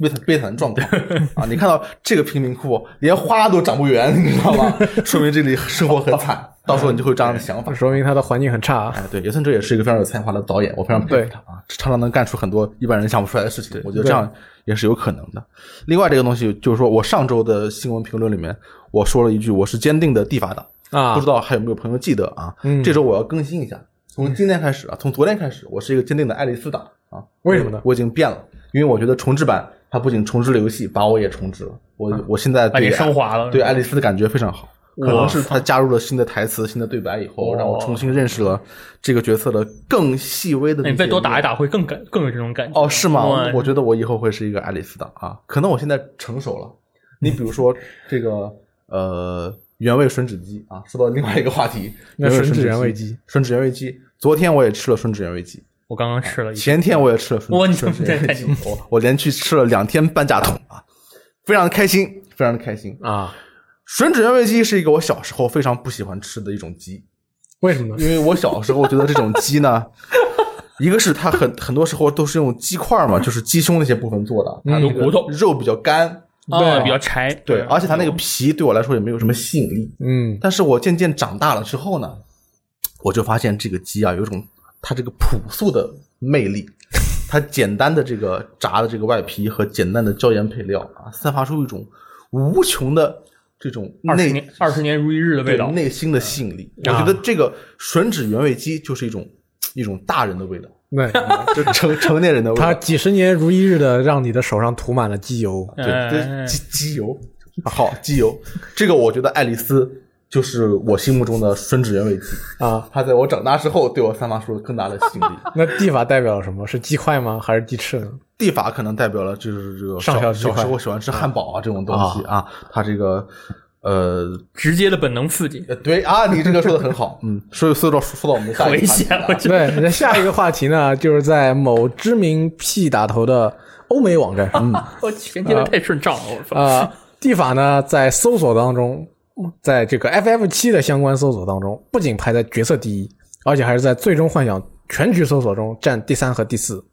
悲惨悲惨的状况啊！你看到这个贫民窟连花都长不圆，你知道吗？说明这里生活很惨。到时候你就会有这样的想法。说明他的环境很差。哎，对，野村哲也是一个非常有才华的导演，我非常佩服他啊，常常能干出很多一般人想不出来的事情。我觉得这样也是有可能的。另外，这个东西就是说我上周的新闻评论里面，我说了一句我是坚定的地法党，啊不知道还有没有朋友记得啊？嗯这周我要更新一下，从今天开始啊，从昨天开始，我是一个坚定的爱丽丝党啊。为什么呢我已经变了，因为我觉得重置版它不仅重置了游戏，把我也重置了。我我现在对升华了对爱丽丝的感觉非常好。可能是他加入了新的台词、新的对白以后，哦让我重新认识了这个角色的更细微的。你再多打一打，会更感更有这种感觉。哦，是吗？我觉得我以后会是一个爱丽丝党啊。可能我现在成熟了。你比如说这个呃原味吮指鸡啊，说到另外一个话题，那吮指原味吮原味鸡，吮指原味鸡。昨天我也吃了吮指原味鸡，我刚刚吃了一前天我也吃了吮指原味鸡我我连续吃了两天半价桶啊，非常的开心，非常的开心。啊？吮指原味鸡是一个我小时候非常不喜欢吃的一种鸡，为什么呢？因为我小时候觉得这种鸡呢，一个是它很很多时候都是用鸡块嘛，就是鸡胸那些部分做的，它的骨头肉比较干，啊，对比较柴。对，而且它那个皮对我来说也没有什么吸引力。嗯，但是我渐渐长大了之后呢，我就发现这个鸡啊，有一种它这个朴素的魅力。它简单的这个炸的这个外皮和简单的椒盐配料啊，散发出一种无穷的这种内二十年二十年如一日的味对道。内心的吸引力。我啊觉得这个吮指原味鸡就是一种一种大人的味道，对，就成成年人的味道。他几十年如一日的让你的手上涂满了机油。对，机机油，啊好机油，这个我觉得爱丽丝就是我心目中的吮指原味鸡。啊，它在我长大之后对我散发出了更大的吸引力。那地法代表了什么？是鸡块吗？还是鸡翅呢？地法可能代表了就是这个上小时候喜欢吃汉堡啊这种东西啊，它这个呃直接的本能刺激，呃对啊，你这个说的很好，嗯，所以说到说到我们的下一危个话题险！了我觉得对，那下一个话题呢，就是在某知名 P 打头的欧美网站，嗯我前接的太顺畅了，我操！啊，地法呢在搜索当中，在这个 FF 七的相关搜索当中，不仅排在角色第一，而且还是在最终幻想全局搜索中占第三和第四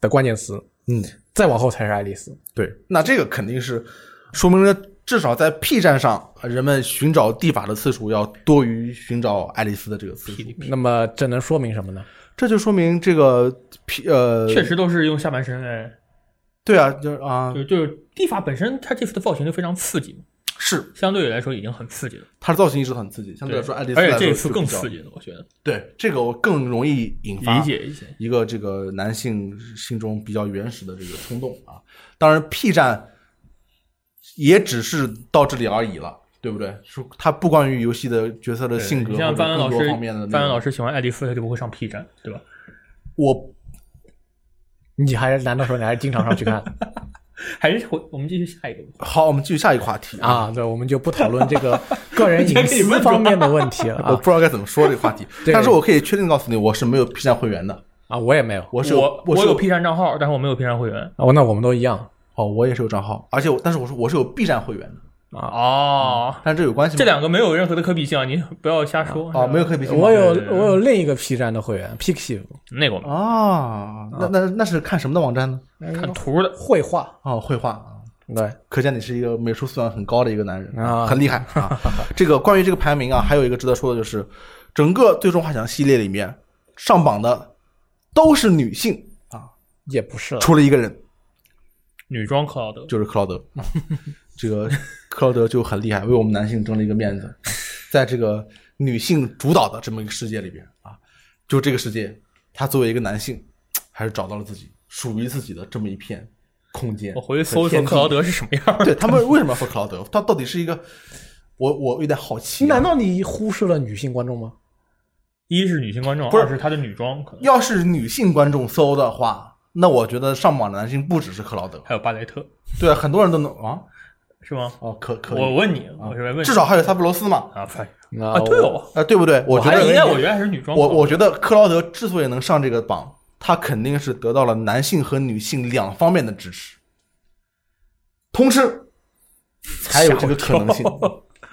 的关键词。嗯，再往后才是爱丽丝。对，那这个肯定是说明了至少在 P 站上，人们寻找地法的次数要多于寻找爱丽丝的这个次数。那么这能说明什么呢？这就说明这个 P 呃，确实都是用下半身来，对啊，就是啊，就就是地法本身，它这次的造型就非常刺激，是相对来说已经很刺激了。它的造型一直很刺激，相对来说爱丽丝这次更刺激了，我觉得对这个我更容易引发理解一些。一个这个男性心中比较原始的这个冲动啊。当然，P 站也只是到这里而已了，对不对？说他不关于游戏的角色的性格像或者更范文老师多方面的。范文老师喜欢爱丽丝，他就不会上 P 站，对吧？我你还难道说你还是经常上去看 还是我我们继续下一个问题。好，我们继续下一个话题。啊？对，我们就不讨论这个 个人隐私方面的问题了 我啊不知道该怎么说这个话题，但是我可以确定告诉你，我是没有 P 站会员的，啊！我也没有，我是我我是有 P 站账号，但是我没有 P 站会员。哦，那我们都一样。哦，我也是有账号，而且我但是我说我是有 B 站会员的，哦，但这有关系吗？这两个没有任何的可比性啊，你不要瞎说。啊，没有可比性。我有我有另一个 P 站的会员 Pixiv，那个我们啊，那那那是看什么的网站呢？看图的，绘画，哦，绘画。啊。对，可见你是一个美术素养很高的一个男人啊。很厉害啊！这个关于这个排名啊，还有一个值得说的就是，整个最终幻想系列里面上榜的都是女性啊，也不是，除了一个人，女装克劳德，就是克劳德。这个克劳德就很厉害，为我们男性争了一个面子，啊 在这个女性主导的这么一个世界里边啊，就这个世界，他作为一个男性，还是找到了自己属于自己的这么一片空间。我回去搜一搜克劳德是什么样的。对他们为什么要说克劳德？他到底是一个，我我有点好奇、啊。难道你忽视了女性观众吗？一是女性观众，不是二是他的女装，可能要是女性观众搜的话，那我觉得上榜的男性不只是克劳德，还有巴雷特，对，很多人都能啊是吗？哦，可可以，我问你，我是问至少还有萨布罗斯嘛，啊，对哦，啊，对不对？我觉得应该我觉得还是女装。我我觉得克劳德之所以能上这个榜，他肯定是得到了男性和女性两方面的支持，同时才有这个可能性。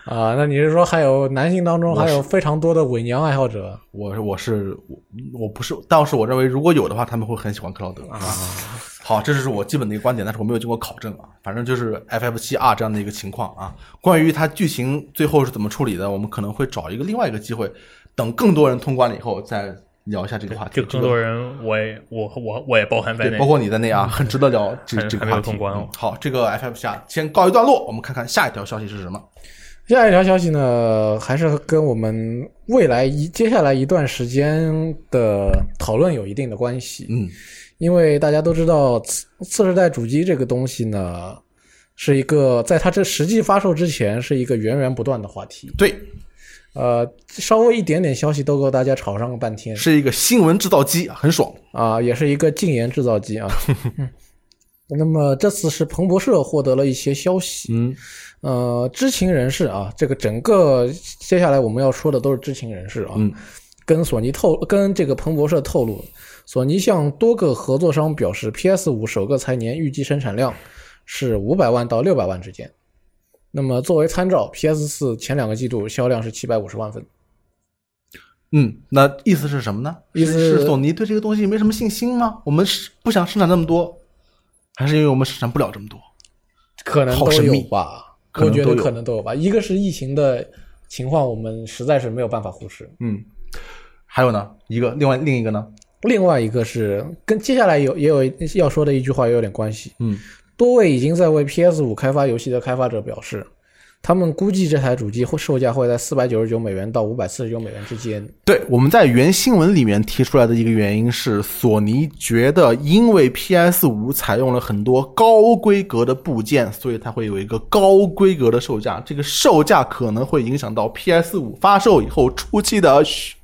啊，那你是说还有男性当中还有非常多的伪娘爱好者？我是我是我我不是，但是我认为如果有的话，他们会很喜欢克劳德啊。好，这是我基本的一个观点，但是我没有经过考证啊。反正就是 FF 七 R 这样的一个情况啊。关于它剧情最后是怎么处理的，我们可能会找一个另外一个机会，等更多人通关了以后再聊一下这个话题。就更多人，我也我我我也包含在对，内包。括你在内啊，很值得聊这这个话题。通关哦嗯好，这个 FF 七 R 先告一段落，我们看看下一条消息是什么。下一条消息呢，还是跟我们未来一接下来一段时间的讨论有一定的关系。嗯，因为大家都知道次次世代主机这个东西呢，是一个在它这实际发售之前是一个源源不断的话题。对，呃，稍微一点点消息都够大家吵上个半天是一个新闻制造机，很爽。啊，也是一个禁言制造机啊。嗯那么这次是彭博社获得了一些消息，嗯呃，知情人士啊，这个整个接下来我们要说的都是知情人士啊，嗯跟索尼透跟这个彭博社透露，索尼向多个合作商表示，PS 五首个财年预计生产量是五百万到六百万之间。那么作为参照，PS 四前两个季度销量是七百五十万份。嗯，那意思是什么呢？意思是是索尼对这个东西没什么信心吗？我们是不想生产那么多，还是因为我们生产不了这么多？可能都有好神秘吧，我觉得可能都有吧。一个是疫情的情况，我们实在是没有办法忽视；嗯，还有呢，一个另外另一个呢？另外一个是跟接下来有也有要说的一句话也有点关系。嗯多位已经在为 PS 五开发游戏的开发者表示，他们估计这台主机会售价会在四百九十九美元到五百四十九美元之间。对，我们在原新闻里面提出来的一个原因是，索尼觉得因为 PS 五采用了很多高规格的部件，所以它会有一个高规格的售价，这个售价可能会影响到 PS 五发售以后初期的需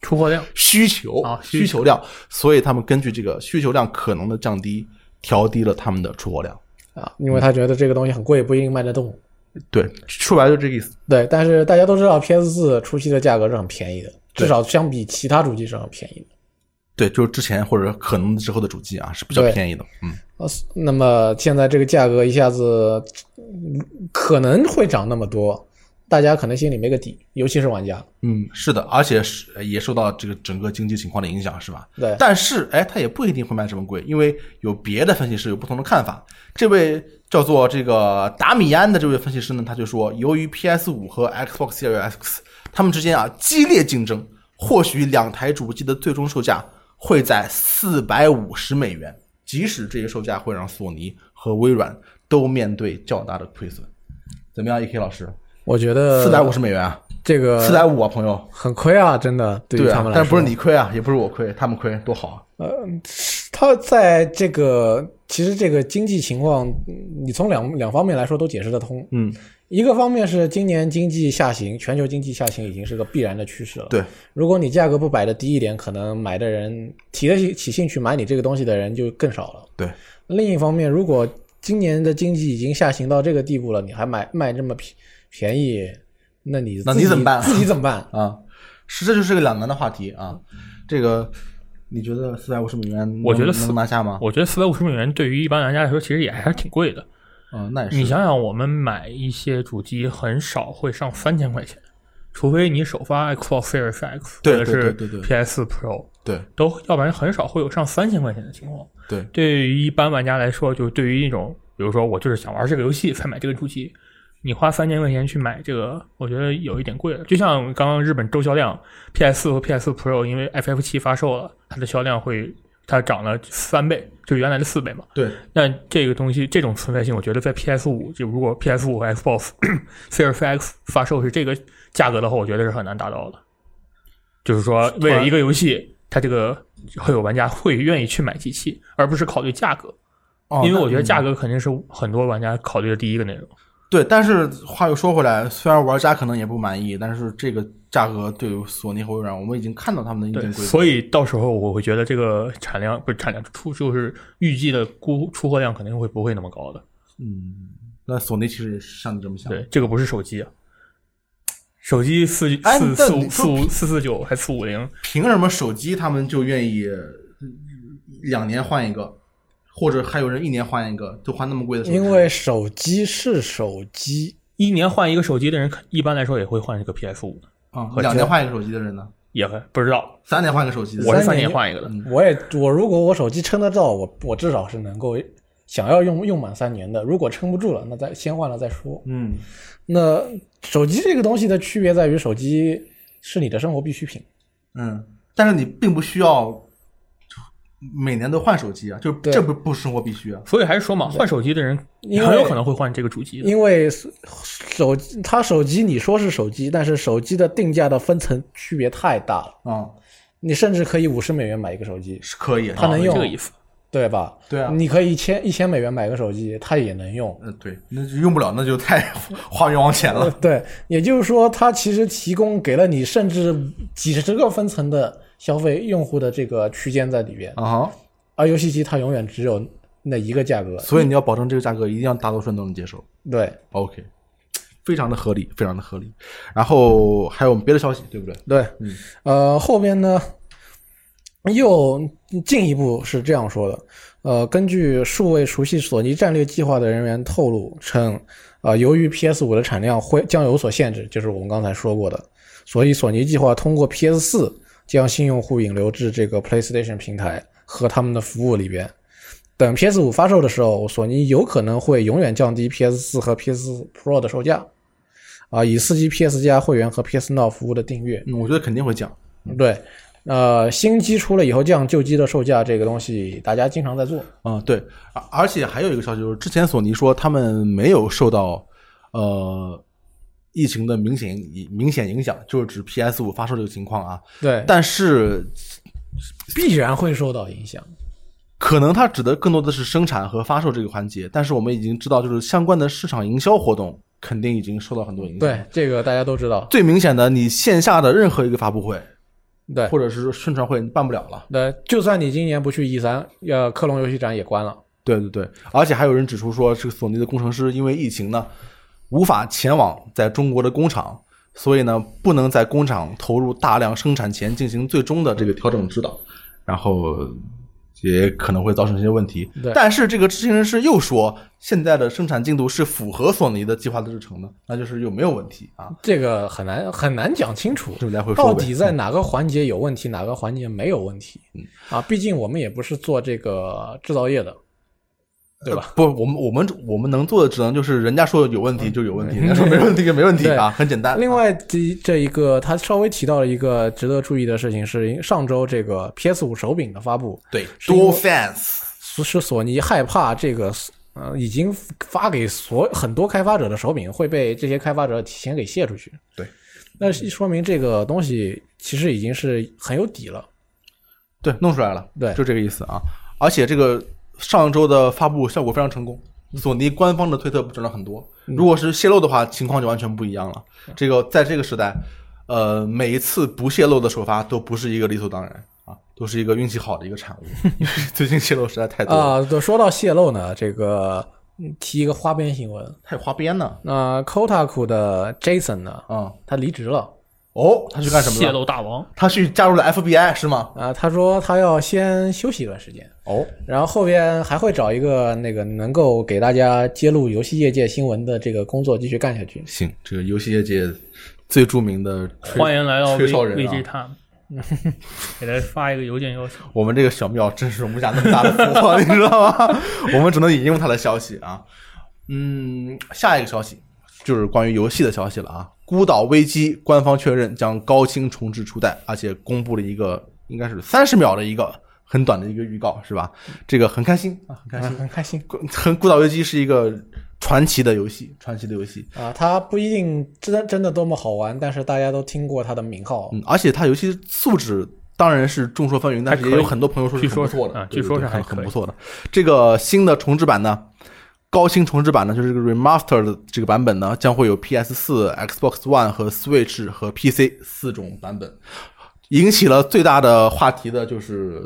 出货量需求啊需需求量，所以他们根据这个需求量可能的降低，调低了他们的出货量。啊，因为他觉得这个东西很贵，不一定卖得动。对，说白了就这个意思。对，但是大家都知道 PS 四初期的价格是很便宜的，至少相比其他主机是很便宜的。对，就是之前或者可能之后的主机啊是比较便宜的。嗯，呃，那么现在这个价格一下子嗯可能会涨那么多，大家可能心里没个底，尤其是玩家。嗯，是的，而且是也受到这个整个经济情况的影响，是吧？对但是，哎，它也不一定会卖这么贵，因为有别的分析师有不同的看法。这位叫做这个达米安的这位分析师呢，他就说，由于 PS 五和 Xbox Series X 他们之间啊激烈竞争，或许两台主机的最终售价会在四百五十美元，即使这些售价会让索尼和微软都面对较大的亏损。怎么样，E.K 老师？我觉得四百五十美元啊，这个四百五啊，朋友。很亏啊，真的对他们，来说。但不是你亏啊，也不是我亏，他们亏，多好啊！呃他在这个其实这个经济情况，嗯你从两两方面来说都解释得通。嗯，一个方面是今年经济下行，全球经济下行已经是个必然的趋势了。对，如果你价格不摆的低一点，可能买的人提得起起兴趣买你这个东西的人就更少了。对，另一方面，如果今年的经济已经下行到这个地步了，你还买卖这么便便宜，那你那你怎么办自己怎么办？啊，是这就是个两难的话题啊。这个你觉得四百五十美元，我觉得能四拿下吗？我觉得四百五十美元对于一般玩家来说，其实也还是挺贵的。嗯，那也是。你想想，我们买一些主机很少会上三千块钱，除非你首发 Xbox Series X 或者是 PS Pro，对都要不然很少会有上三千块钱的情况。对，对于一般玩家来说，就对于一种，比如说我就是想玩这个游戏才买这个主机，你花三千块钱去买这个，我觉得有一点贵了。就像刚刚日本周销量，PS 四和 PS 4 Pro 因为 FF 七发售了，它的销量会它涨了三倍，就原来的四倍嘛。对，那这个东西这种存在性，我觉得在 PS 五就如果 PS 五和 Xbox Series X 发售是这个价格的话，我觉得是很难达到的。就是说，为了一个游戏，它这个会有玩家会愿意去买机器，而不是考虑价格，哦因为我觉得价格、格肯定是很多玩家考虑的第一个内容。对，但是话又说回来，虽然玩家可能也不满意，但是这个价格对于索尼和微软，我们已经看到他们的硬对，件规则。所以到时候我会觉得这个产量不是产量出就是预计的估出货量肯定会不会那么高的。嗯，那索尼其实像你这么想。对，这个不是手机啊，手机四哎四四五四五四四九还四五零，凭什么手机他们就愿意两年换一个，或者还有人一年换一个，就换那么贵的手机？因为手机是手机，一年换一个手机的人，一般来说也会换一个 PS 五，啊，两年换一个手机的人呢？也会不知道。三年换一个手机？我是三年换一个的，我也我如果我手机撑得到，我我至少是能够想要用用满三年的。如果撑不住了，那再先换了再说。嗯，那手机这个东西的区别在于，手机是你的生活必需品。嗯，但是你并不需要每年都换手机啊，就这不不生活必须啊。所以还是说嘛，换手机的人很有可能会换这个主机的。因为手机它手机你说是手机，但是手机的定价的分层区别太大了。啊、你甚至可以五十美元买一个手机，是可以。哦它能用这个意思。对吧？对啊你可以一千一千美元买个手机，它也能用。嗯，对，那就用不了，那就太花冤枉钱了。对，也就是说，它其实提供给了你甚至几十个分层的消费用户的这个区间在里边，啊哈，而游戏机它永远只有那一个价格。所以你要保证这个价格一定要大多数人都能接受。对 OK，非常的合理，非常的合理。然后还有别的消息，对不对？对，嗯呃，后边呢又进一步是这样说的，呃，根据数位熟悉索尼战略计划的人员透露称，呃，由于 PS 五的产量会将有所限制，就是我们刚才说过的，所以索尼计划通过 PS 四将新用户引流至这个 PlayStation 平台和他们的服务里边。等 PS 五发售的时候，索尼有可能会永远降低 PS 四和 PS Pro 的售价，啊，以刺激 PS 加会员和 PS Now 服务的订阅。嗯，我觉得肯定会降。对，呃，新机出了以后降旧机的售价，这个东西大家经常在做。啊、对，而而且还有一个消息就是，之前索尼说他们没有受到呃疫情的明显明显影响，就是指 PS 五发售这个情况啊。对，但是必然会受到影响。可能它指的更多的是生产和发售这个环节，但是我们已经知道，就是相关的市场营销活动肯定已经受到很多影响。对，，这个大家都知道。最明显的，你线下的任何一个发布会对，或者是宣传会你办不了了。对，就算你今年不去 E 三，呃，克隆游戏展也关了。对对对，而且还有人指出说，这个索尼的工程师因为疫情呢，无法前往在中国的工厂，所以呢，不能在工厂投入大量生产前进行最终的这个调整指导，然后也可能会造成一些问题对。但是这个知情人士又说，现在的生产进度是符合索尼的计划的日程的，那就是有没有问题啊？这个很难很难讲清楚，到底在哪个环节有问题，哪个环节没有问题。啊，毕竟我们也不是做这个制造业的，对吧？不，我们我们我们能做的只能就是人家说有问题就有问题，人家说没问题就没问题啊，很简单。另外，这这一个他稍微提到了一个值得注意的事情，是上周这个 PS 五手柄的发布，对是因为，Dual Fans，是是索尼害怕这个呃已经发给所很多开发者的手柄会被这些开发者提前给卸出去。对，那说明这个东西其实已经是很有底了。对，弄出来了，对就这个意思啊。而且这个上周的发布效果非常成功，索尼官方的推特转了很多。如果是泄露的话，情况就完全不一样了。这个在这个时代，呃，每一次不泄露的首发都不是一个理所当然啊，都是一个运气好的一个产物。因 为最近泄露实在太多了，啊，对，说到泄露呢，这个嗯提一个花边新闻，太花边了那 Kotaku 的 Jason 呢，啊、他离职了哦，他去干什么了泄？露大王，他去加入了 FBI 是吗？啊，他说他要先休息一段时间。哦，然后后边还会找一个那个能够给大家揭露游戏业界新闻的这个工作继续干下去。行，这个游戏业界最著名的吹欢迎来到吹 V 哨人 VG 啊！Time，给他发一个邮件要求。我们这个小庙真是容不下那么大的福，你知道吗？我们只能引用他的消息啊。嗯，下一个消息就是关于游戏的消息了啊。孤岛危机官方确认将高清重置初代，而且公布了一个应该是三十秒的一个很短的一个预告，是吧？这个很开心啊，很开心。很开心很孤岛危机是一个传奇的游戏，传奇的游戏。啊！它不一定真真的多么好玩，但是大家都听过它的名号。嗯，而且它游戏素质当然是众说纷纭，但是也有很多朋友说是据说很不错的啊据说是还很不错的。这个新的重置版呢，高清重置版呢，就是这个 remaster 的这个版本呢，将会有 PS 四、Xbox One 和 Switch 和 PC 四种版本。引起了最大的话题的就是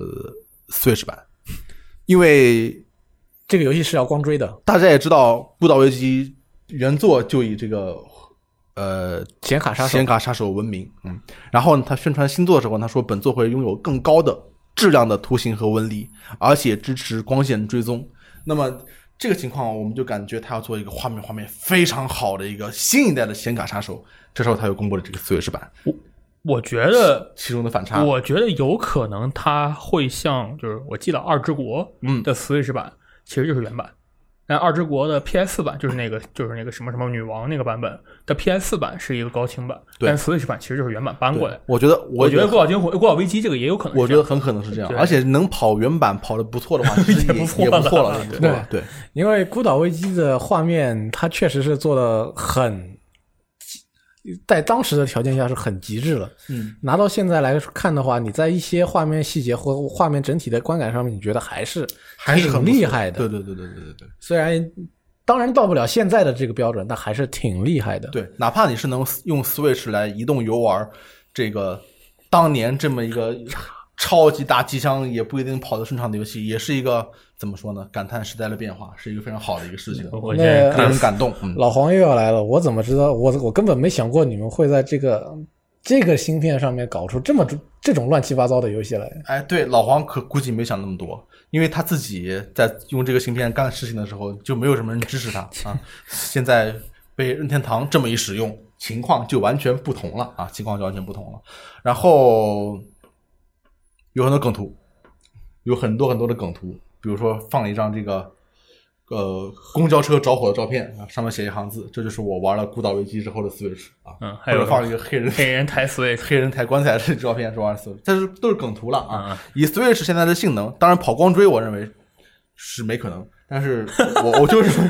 Switch 版，因为这个游戏是要光追的，大家也知道，《孤岛危机》原作就以这个呃显卡杀手显卡杀手闻名，嗯，然后呢，他宣传新作的时候，他说本作会拥有更高的质量的图形和纹理，而且支持光线追踪。那么这个情况，我们就感觉他要做一个画面画面非常好的一个新一代的显卡杀手。这时候他又公布了这个 Switch 版，我觉得，其中的反差，我觉得有可能它会像，就是我记得《二之国》嗯的 Switch 版其实就是原版，但《二之国》的 PS 版就是那个就是那个什么什么女王那个版本的 PS 版是一个高清版，对但 Switch 版其实就是原版搬过来。我觉得，我觉得《孤岛惊魂》《孤岛危机》这个也有可能我觉得很可能是这样，而且能跑原版跑的不错的话，其实也也不错也不错了，了也不错了，对。因为《孤岛危机》的画面，它确实是做的很，在当时的条件下是很极致了。嗯，拿到现在来看的话，你在一些画面细节或画面整体的观感上面，你觉得还是还是很厉害的。对对对对对对对虽然当然到不了现在的这个标准，但还是挺厉害的。对，哪怕你是能用 Switch 来移动游玩这个当年这么一个超级大机箱也不一定跑得顺畅的游戏，也是一个怎么说呢？感叹时代的变化，是一个非常好的一个事情，我现在令人感动。嗯，老黄又要来了，我怎么知道？我我根本没想过你们会在这个这个芯片上面搞出这么这种乱七八糟的游戏来。哎，对，老黄可估计没想那么多，因为他自己在用这个芯片干事情的时候，就没有什么人支持他 啊。现在被任天堂这么一使用，情况就完全不同了啊，情况就完全不同了。然后有很多梗图，有很多很多的梗图，比如说放了一张这个呃公交车着火的照片啊，上面写一行字，这就是我玩了《孤岛危机》之后的 Switch 啊，嗯还有放了一个黑人黑人抬 Switch，黑人抬棺材的照片是玩 Switch，但是都是梗图了啊。嗯以 Switch 现在的性能，当然跑光追我认为是没可能，但是我我就是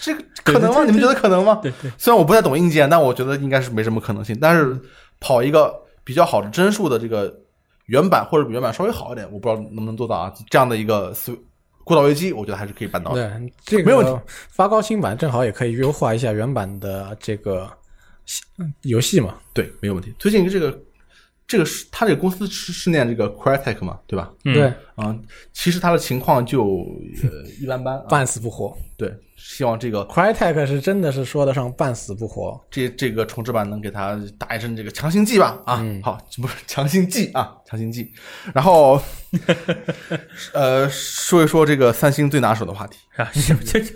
这个 可能吗？你们觉得可能吗？对对，虽然我不太懂硬件，但我觉得应该是没什么可能性。但是跑一个比较好的帧数的这个原版或者比原版稍微好一点，我不知道能不能做到啊。这样的一个 Sw 孤岛危机，我觉得还是可以办到的。对，这个没问题发高清版正好也可以优化一下原版的这个游戏嘛。对，没有问题。推荐一个这个这个是他这个公司是是念这个 Crytek 嘛，对吧？嗯对，嗯、其实他的情况就呃 一般般、啊。半死不活。对，希望这个 Crytek 是真的是说得上半死不活。这这个重置版能给他打一针这个强心剂吧啊，好，不是强心剂啊，强心剂。然后，呃，说一说这个三星最拿手的话题，啊，这这这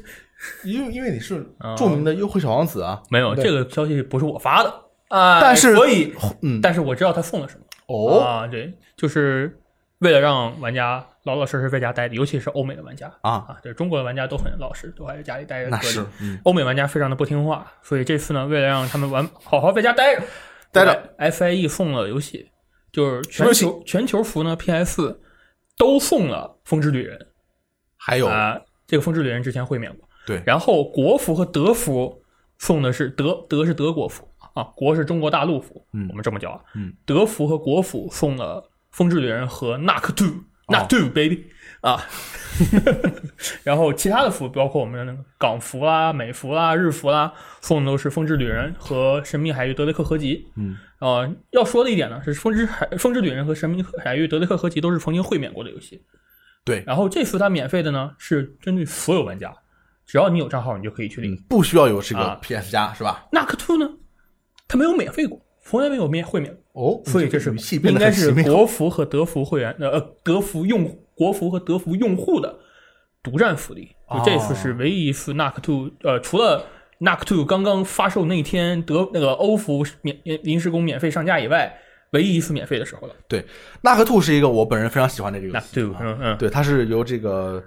因为因为你是著名的优惠小王子啊，没有这个消息不是我发的啊，但是所以嗯，但是我知道他送了什么。哦，啊，对，就是为了让玩家老老实实在家待着，尤其是欧美的玩家啊，啊，对中国的玩家都很老实，都还在家里待着那是嗯。欧美玩家非常的不听话，所以这次呢，为了让他们玩好好在家待着，待着，FIE 送了游戏，就是全球全球服呢，PS 都送了《风之旅人》还有啊、这个《风之旅人》之前会免过，对。然后国服和德服送的是德德是德国服啊，国是中国大陆服，嗯我们这么叫啊，嗯，德服和国服送了《风之旅人》和 Knock Two。Not 哦 two baby 啊，然后其他的服包括我们的那个港服啦、美服啦、日服啦，送的都是《风之旅人》和《神秘海域德雷克合集》。嗯，呃，要说的一点呢是，《风之海风之旅人》和《神秘海域德雷克合集》都是曾经会免过的游戏。对，然后这次它免费的呢是针对所有玩家，只要你有账号，你就可以去领。嗯，不需要有这个啊 PS 加是吧？Knock Two 呢，它没有免费过，从来没有免会免。哦，所以这是应该是。国服和德服会员，呃，呃德服用国服和德服用户的独占福利。就这次是唯一一次 NAC Two，呃，除了 NAC Two 刚刚发售那天德那个欧服免临时工免费上架以外，唯一一次免费的时候了。对，纳克兔是一个我本人非常喜欢的这个游 NAC 戏 Two，啊嗯嗯，对，它是由这个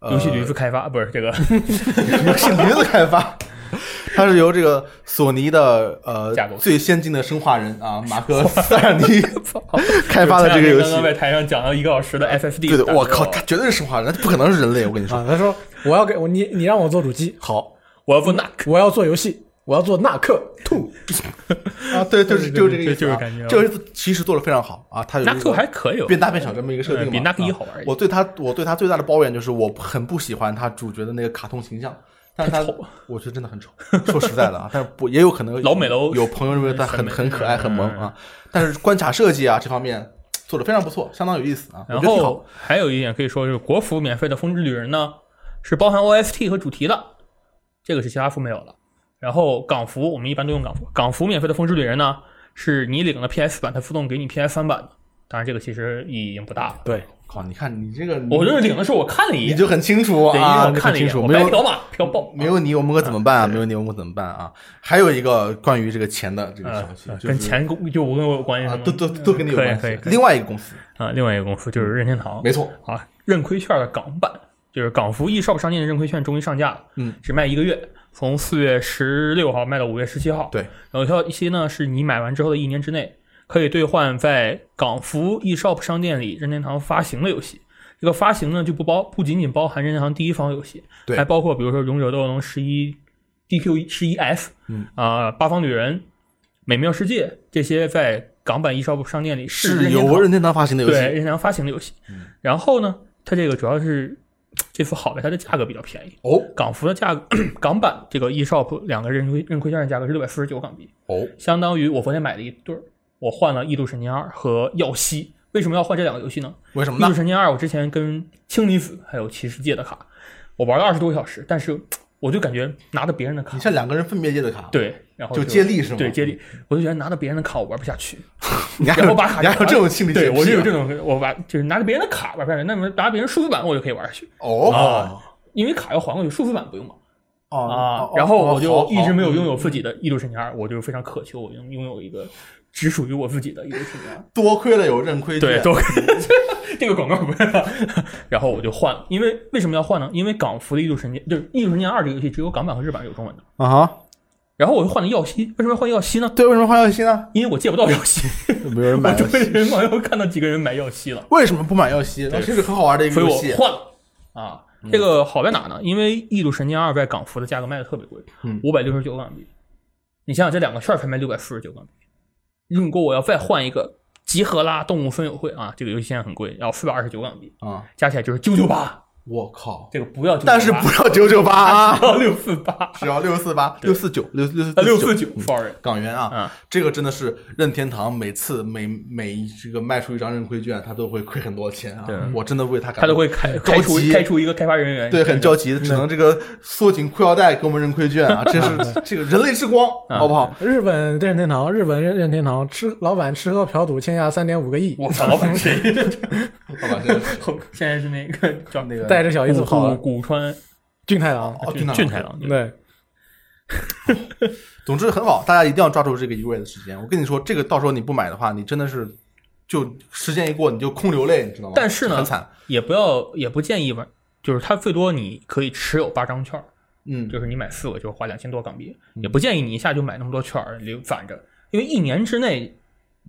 呃游戏驴子开发不是这个 游戏驴子开发，它是由这个索尼的呃最先进的生化人啊马克塞尔尼开发的这个游戏刚刚。在台上讲了一个小时的 SSD，对的，我靠，他绝对是生化人，他不可能是人类。我跟你说，啊，他说我要给我你你让我做主机，好，我要做 NAC，我要做游戏，我要做纳克 two，啊，对，就是就是这个意思啊，就是感觉这个其实做的非常好啊，它有 NAC 一 Two 个还可以哦，变大变小这么一个设定比纳克一啊好玩一点我对他，我对他最大的抱怨就是我很不喜欢他主角的那个卡通形象，但是他太丑我觉得真的很丑。说实在的啊，但是不也有可能老美楼有朋友认为他很很可爱很萌嗯啊，但是关卡设计啊这方面做的非常不错，相当有意思啊，然后。还有一点可以说，就是国服免费的《风之旅人》呢，是包含 OST 和主题的，这个是其他服没有了。然后港服我们一般都用港服，港服免费的《风之旅人》呢，是你领了 PS 版，它自动给你 PS 三版的。当然，这个其实意义已经不大了。对，靠，你看你这个，我就是领的时候我看了一眼，你就很清楚啊，我看了一眼，你很清楚，我没有白嫖嘛，嫖爆，没有你我们可怎么办啊？没有你我们可怎么办啊？还有一个关于这个钱的这个呃消息，就跟钱公就我跟我有关系都都都跟你有关系。另外一个公司，啊，另外一个公司就是任天堂，没错，啊，认亏券的港版，就是港服 eShop 商店的认亏券终于上架了，嗯，只卖一个月，从四月十六号卖到五月十七号。对，有效期呢是你买完之后的一年之内，可以兑换在港服 eShop 商店里任天堂发行的游戏。这个发行呢就不包不仅仅包含任天堂第一方游戏，对还包括比如说《勇者斗恶龙十一》、DQ 十一 F，嗯啊、八方旅人、美妙世界这些在港版 eShop 商店里是任天堂由任天堂发行的游戏，对任天堂发行的游戏。然后呢，它这个主要是这副好在它的价格比较便宜，哦港服的价格，港版这个 eShop 两个认亏认亏券的价格是六百四十九港币，哦，相当于我昨天买了一对儿，我换了《异度神剑二》和耀西。为什么要换这两个游戏呢？《为什么呢？异度神剑二》我之前跟氢离子还有骑士借的卡，我玩了二十多个小时，但是我就感觉拿着别人的卡你，像两个人分别借的卡，，对，然后就接力是吗？对接力，我就觉得拿着别人的卡我玩不下去，你还有然后把卡你还有这种心理洁对我就有这种，我把就是拿着别人的卡玩不下去，那么拿别人数字版我就可以玩下去，哦啊因为卡要还过去，数字版不用嘛哦啊。然后我就一直没有拥有有自己的《异度神剑二》，我就非常渴求我拥拥有一个只属于我自己的《一个品牌》。多亏了有认亏对，多亏 这个广告不要。然后我就换了，因为为什么要换呢？因为港服的《异度神剑》就是《异度神剑二》这个游戏只有港版和日版有中文的。啊哈，然后我又换了耀西，为什么要换耀西呢？对，为什么换耀西呢？因为我借不到耀西，没有人买耀西，周围人好像看到几个人买耀西了。为什么不买耀西？那其实很好玩的一个所以我游戏，换了啊。这个好在哪呢？因为《异度神剑二》在港服的价格卖的特别贵嗯，五百六十九港币。你想想，这两个券才卖六百四十九港币。如果我要再换一个集合啦动物分友会啊，这个游戏现在很贵，要四百二十九港币，啊！加起来就是九九八。我靠！这个不要998，但是不要九九八。啊，要六四八，只要六四八、六四九、六六呃六四九，sorry，港元啊，啊，这个真的是任天堂每次每每这个卖出一张认亏券，他都会亏很多钱啊！我真的为他感到他都会开着开出急开出一个开发人员，对很焦急，只能这个缩紧裤腰带给我们认亏券啊！这是这个人类之光，啊好不好？日本任天堂，日本任任天堂吃老板吃喝嫖赌欠下三点五个亿，我操，老板谁？好吧，真的是现在是那个叫那个带着小姨子跑古了。古川。俊太郎，哦，俊太俊太郎，对，总之很好，大家一定要抓住这个一个月的时间。我跟你说，这个到时候你不买的话，你真的是就时间一过你就空流泪，你知道吗？但是呢很惨。也不要也不建议玩，就是它最多你可以持有八张券儿，嗯，就是你买四个就花两千多港币，也不建议你一下就买那么多券儿留攒着，因为一年之内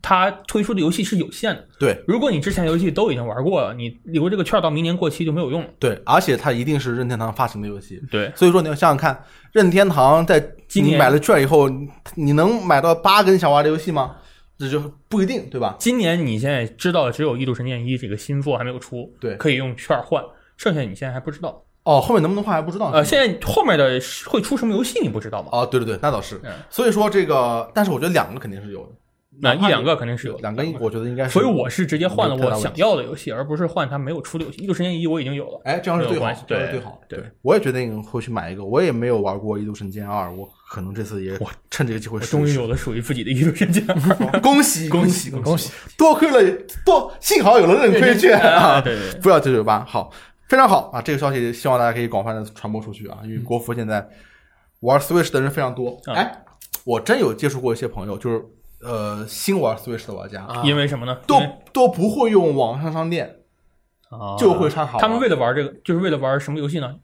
它推出的游戏是有限的。对如果你之前游戏都已经玩过了，你留这个券到明年过期就没有用了。对，而且它一定是任天堂发行的游戏，对，所以说你要想想看，任天堂在今年你买了券以后，你能买到八个你想玩的游戏吗？这就不一定，对吧？今年你现在知道的只有《异度神剑一》这个新作还没有出，对可以用券换，剩下你现在还不知道。哦，后面能不能换还不知道。呃，现在后面的会出什么游戏你不知道吗？哦，对对对，那倒是。嗯所以说这个，但是我觉得两个肯定是有的，那一两个肯定是有，两个，我觉得应该是。所以我是直接换了我想要的游戏，而不是换它没有出的游戏。《异度神剑一》我已经有了，哎，这样是最好对这样是最好。对我也决定会去买一个，我也没有玩过《异度神剑二》，我可能这次也趁这个机会终于有了属于自己的《异度神剑二 》。恭喜 恭喜喜恭喜！多亏了多，幸好有了认亏券啊！哎对不要九九八，好，非常好啊！这个消息希望大家可以广泛的传播出去啊，因为国服现在玩 Switch 的人非常多。嗯哎，我真有接触过一些朋友，就是呃新玩 Switch 的玩家，啊。因为什么呢？都因为都不会用网上商店，啊就会插卡玩。他们为了玩这个，就是为了玩什么游戏呢？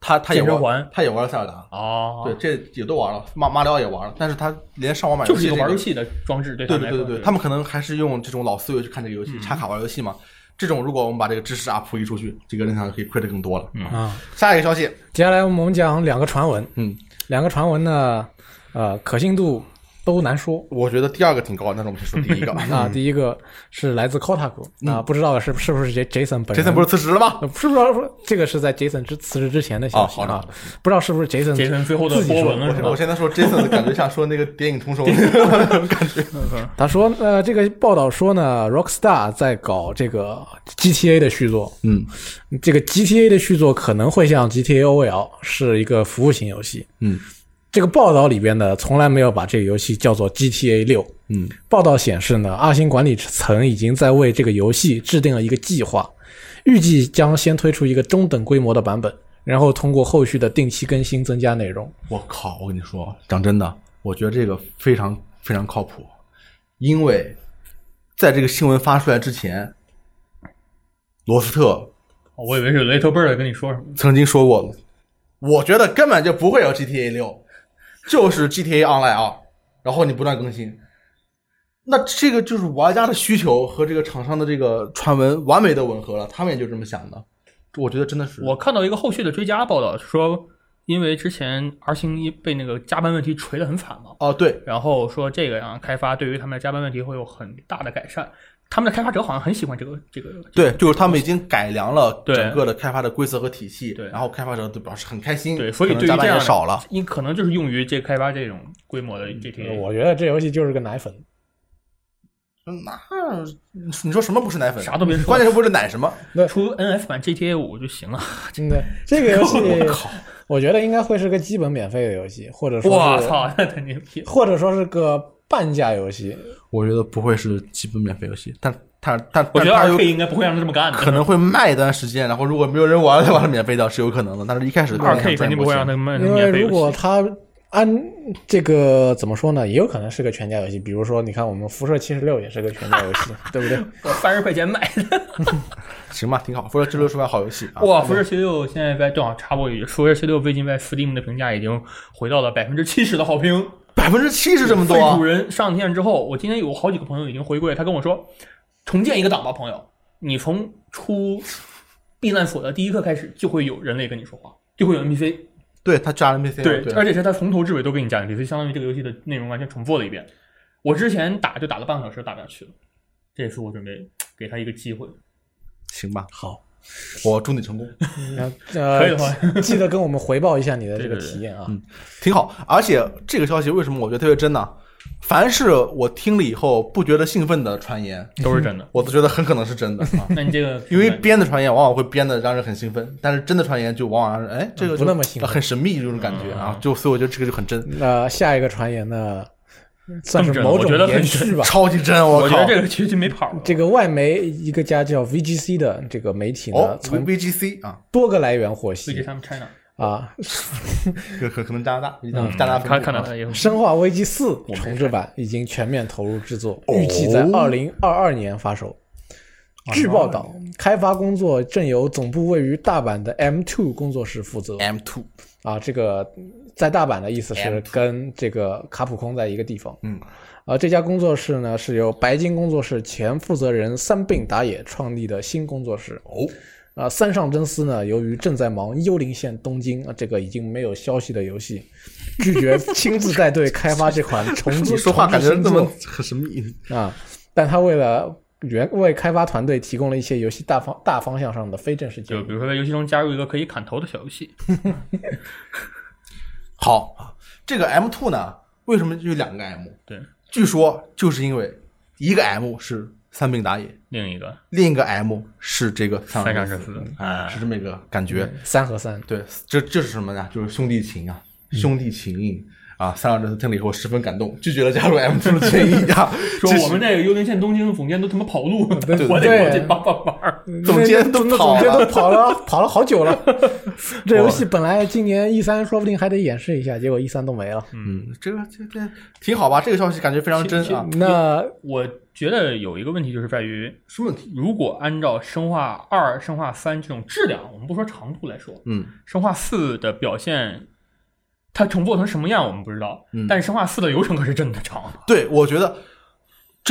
他他也健身环，玩他也玩了塞尔达。哦，对，，这也都玩了，马马里奥也玩了，但是他连上网买就是一游戏这个个玩游戏的装置，对他们对对对对对，他们可能还是用这种老思维去看这个游戏，插卡玩游戏嘛。这种如果我们把这个知识啊普及出去，这个人上可以亏的更多了。嗯，啊。下一个消息，接下来我们讲两个传闻，嗯，两个传闻呢，呃，可信度都难说。我觉得第二个挺高，但是我们先说第一个。啊，第一个是来自 Kotaku 啊，不知道是是不是 Jason 本 Jason 不是辞职了吗？呃不是不知道说这个是在 Jason 之辞职之前的消息啊哦好的，不知道是不是 Jason 杰森最后的波纹了是吧我我？现在说 Jason 的感觉像说那个电影通手那种 感觉。他说，呃，这个报道说呢，Rockstar 在搞这个 GTA 的续作，嗯这个 GTA 的续作可能会像 GTA OL 是一个服务型游戏。嗯这个报道里边呢，从来没有把这个游戏叫做 GTA 六。嗯报道显示呢，二星管理层已经在为这个游戏制定了一个计划，预计将先推出一个中等规模的版本，然后通过后续的定期更新增加内容。我靠！我跟你说，讲真的，我觉得这个非常非常靠谱，因为在这个新闻发出来之前，罗斯特哦我以为是 Little Bird 跟你说什么。曾经说过了，我觉得根本就不会有 GTA 六，就是 GTA Online 啊，然后你不断更新。那这个就是玩家的需求和这个厂商的这个传闻完美的吻合了，他们也就这么想的。我觉得真的是我看到一个后续的追加报道，说因为之前 R 星一被那个加班问题锤得很惨嘛，哦，对，然后说这个样开发对于他们的加班问题会有很大的改善。他们的开发者好像很喜欢这个这个，对，就是他们已经改良了整个的开发的规则和体系，对然后开发者都表示很开心，对，所以对于这样少了。，因可能就是用于这开发这种规模的 GTA。我觉得这游戏就是个奶粉，嗯那你说什么不是奶粉？啥都别说关键是不是奶什么？出 NF 版 GTA 五就行了。真的，这个游戏 我靠，我觉得应该会是个基本免费的游戏，或者说，我操，那太牛逼！或者说是个半价游戏。我觉得不会是基本免费游戏，但但但我觉得二 K 应该不会让他这么干的。可能会卖一段时间，然后如果没有人玩，再把它免费掉是有可能的。但是一开始二 K 肯定不会让他卖因为。如果他按这个怎么说呢，也有可能是个全价游戏。比如说，你看我们辐射七十六也是个全价游戏，对不对？我三十块钱买的。行吧，挺好。辐射之六是款好游戏啊。哇，辐射七六现在在正好插播一句，辐射七六最近在 Steam 的评价已经回到了百分之七十的好评。百分之七十这么多。废主啊，人上线之后，我今天有好几个朋友已经回归，他跟我说，重建一个档吧，朋友，你从出避难所的第一刻开始，就会有人类跟你说话，就会有 NPC，对他加了 NPC，对，对，而且是他从头至尾都给你加 NPC，相当于这个游戏的内容完全重复了一遍。我之前打就打了半个小时，打不下去了，这次我准备给他一个机会。行吧，好，我祝你成功，呃，可以的话记记得跟我们回报一下你的这个对对对体验啊。挺好。而且这个消息为什么我觉得特别真呢？凡是我听了以后不觉得兴奋的传言，都是真的。我都觉得很可能是真的啊。那你这个因为编的传言往往会编的让人很兴奋，但是真的传言就往往让人哎这个就不那么兴奋很神秘这种感觉啊，就所以我觉得这个就很真，那下一个传言呢，算是某种觉得很延续吧。超级真，我靠我觉得！这个其实没跑。这个外媒一个家叫 VGC 的这个媒体呢，哦从，VGC 啊，多个来源获悉。他们 China，啊，可可可能加拿大，嗯。加拿大分部。看看到生化危机四》重置版已经全面投入制作，预计在二零二二年发售。据报道，开发工作正由总部位于大阪的 M2 工作室负责。M two，啊，这个在大阪的意思是跟这个卡普空在一个地方。嗯，啊，这家工作室呢是由白金工作室前负责人三并打野创立的新工作室。哦，啊，三上真司呢，由于正在忙《幽灵线：东京》啊，这个已经没有消息的游戏，拒绝亲自带队开发这款重置。你说话感觉重置新那么作很神秘，啊，但他为了原为开发团队提供了一些游戏大方大方向上的非正式建议就比。如说在游戏中加入一个可以砍头的小游戏，好啊，这个 M two 呢，为什么就有两个 M？对，据说就是因为一个 M 是三兵打野，另一个另一个 M 是这个三三上神神司哎，是这么一个感觉。三和三，对，这这是什么呢？就是兄弟情啊，兄弟情啊！三上这次听了以后十分感动，拒绝了加入 M two 的建议啊。说我们那个幽灵线东京总监都他妈跑路，对我得对过去帮帮忙。总监都那跑总监都了，跑了，跑了好久了。这游戏本来今年 E 三说不定还得演示一下，结果 E 三都没了。嗯，这个这这挺好吧？这个消息感觉非常真啊。那我觉得有一个问题就是在于，什么问题？如果按照生化二、生化三这种质量，我们不说长度来说，嗯，生化四的表现，它重做成什么样我们不知道，嗯但是生化四的流程可是真的长，对，我觉得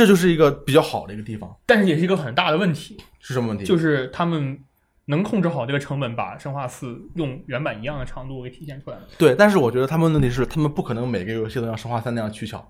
这就是一个比较好的一个地方。但是也是一个很大的问题，是什么问题？就是他们能控制好这个成本，把生化四用原版一样的长度给体现出来了。对，但是我觉得他们的问题是，他们不可能每个游戏都像生化三那样取巧。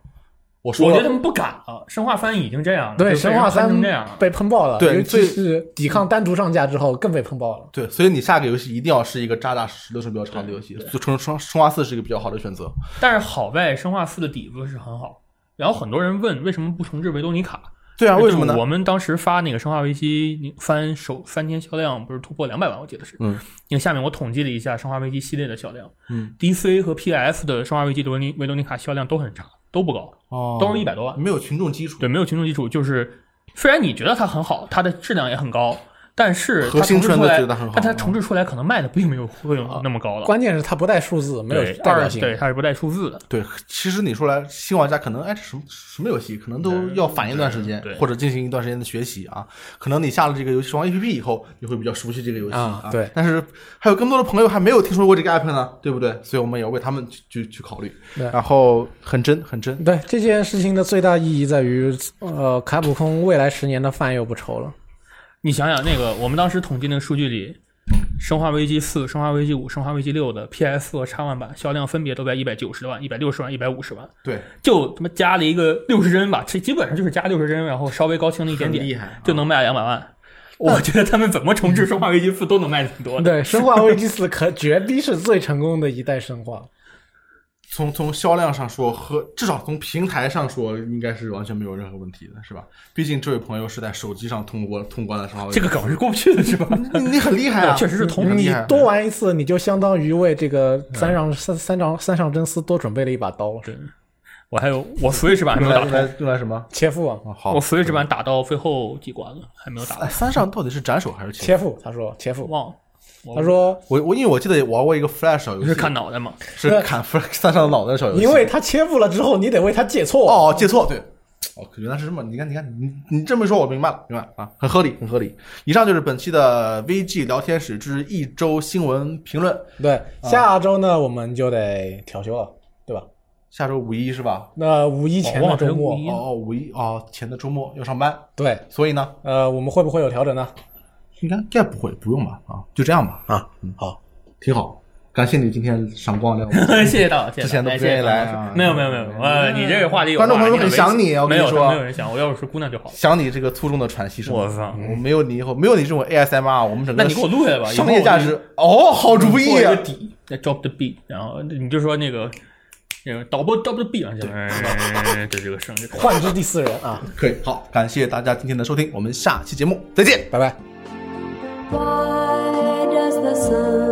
我说了，我觉得他们不敢了，生化三已经这样了，对生化三成这样了。被喷爆了，对尤其是抵抗单独上架之后更被喷爆了。对，所以你下个游戏一定要是一个扎扎实实流程比较长的游戏，就生生生化四是一个比较好的选择。但是好在生化四的底子是很好。然后很多人问为什么不重置维多尼卡？对啊，为什么呢？我们当时发那个《生化危机》翻首三天销量不是突破两百万，我记得是。嗯。因为下面我统计了一下《生化危机》系列的销量，嗯，DC 和 PS 的《生化危机》的维尼维多尼卡销量都很差，都不高，哦都是一百多万。没有群众基础。对，没有群众基础，就是虽然你觉得它很好，它的质量也很高，但是核心圈都它重置出来觉得很好但它重置出来可能卖的并没有会有那么高了。关键是它不带数字，没有对，代表性。对，它是不带数字的。对，其实你说来，新玩家可能哎，这什么什么游戏，可能都要反应一段时间对，或者进行一段时间的学习啊。可能你下了这个游戏王 APP 以后，你会比较熟悉这个游戏啊对但是还有更多的朋友还没有听说过这个 app 呢，对不对？所以我们也要为他们去去去考虑。对然后很真很真，对这件事情的最大意义在于，呃，卡普空未来十年的饭又不愁了。你想想，那个我们当时统计那个数据里，《生化危机四》《生化危机五》《生化危机六》的 PS 和 X One 版销量分别都在一百九十万、一百六十万、一百五十万，对，就他妈加了一个六十帧吧，这基本上就是加六十帧，然后稍微高清了一点点，厉害啊就能卖两百万。我觉得他们怎么重置《生化危机四》都能卖挺多的。对，《生化危机四》可绝逼是最成功的一代生化。从从销量上说和至少从平台上说，应该是完全没有任何问题的，是吧？毕竟这位朋友是在手机上通过通关的时候这个梗是过不去的，是吧？你你很厉害啊，确实是通你。多玩一次，你就相当于为这个三上三三上三上真司多准备了一把刀。我还有我 Switch 版还没有打通，用来用来用来什么？切腹啊，啊，好，我 Switch 版打到最后几关了，还没有打三上到底是斩首还是切？切腹。他说切腹。忘了。我他说，我我因为我记得玩过一个 Flash 小游戏，是砍脑袋吗？是砍 Flash 三上的脑袋的小游戏，因为他切腹了之后，你得为他借错。哦借错对。哦，原来是这么，你看，你看，你你这么一说，我明白了，明白了啊，很合理，很合理。以上就是本期的 VG 聊天室之一周新闻评论。对，下周呢我们就得调休了，对吧？下周五一是吧？那五一前的周末哦，哦哦，五一哦前的周末要上班，对，所以呢，呃，我们会不会有调整呢？应该该不会，不用吧？啊，就这样吧，啊，嗯，好，挺好。感谢你今天赏光亮。谢谢大佬，谢谢大佬之前都不愿意来啊没有没有没有，呃，你这个话题有观众朋友很想你我跟没有你说没有人想，我要是姑娘就好。想你这个粗重的喘息声，我操我没有你以后没有你这种 ASMR，我们整个那你给我录下来吧，商业价值哦，好主意啊个！底，再 drop the beat，然后你就说那个那个导播 drop the beat，哎，对这个声，这个 幻之第四人啊，可以，好，感谢大家今天的收听，我们下期节目再见。拜拜。Why does the sun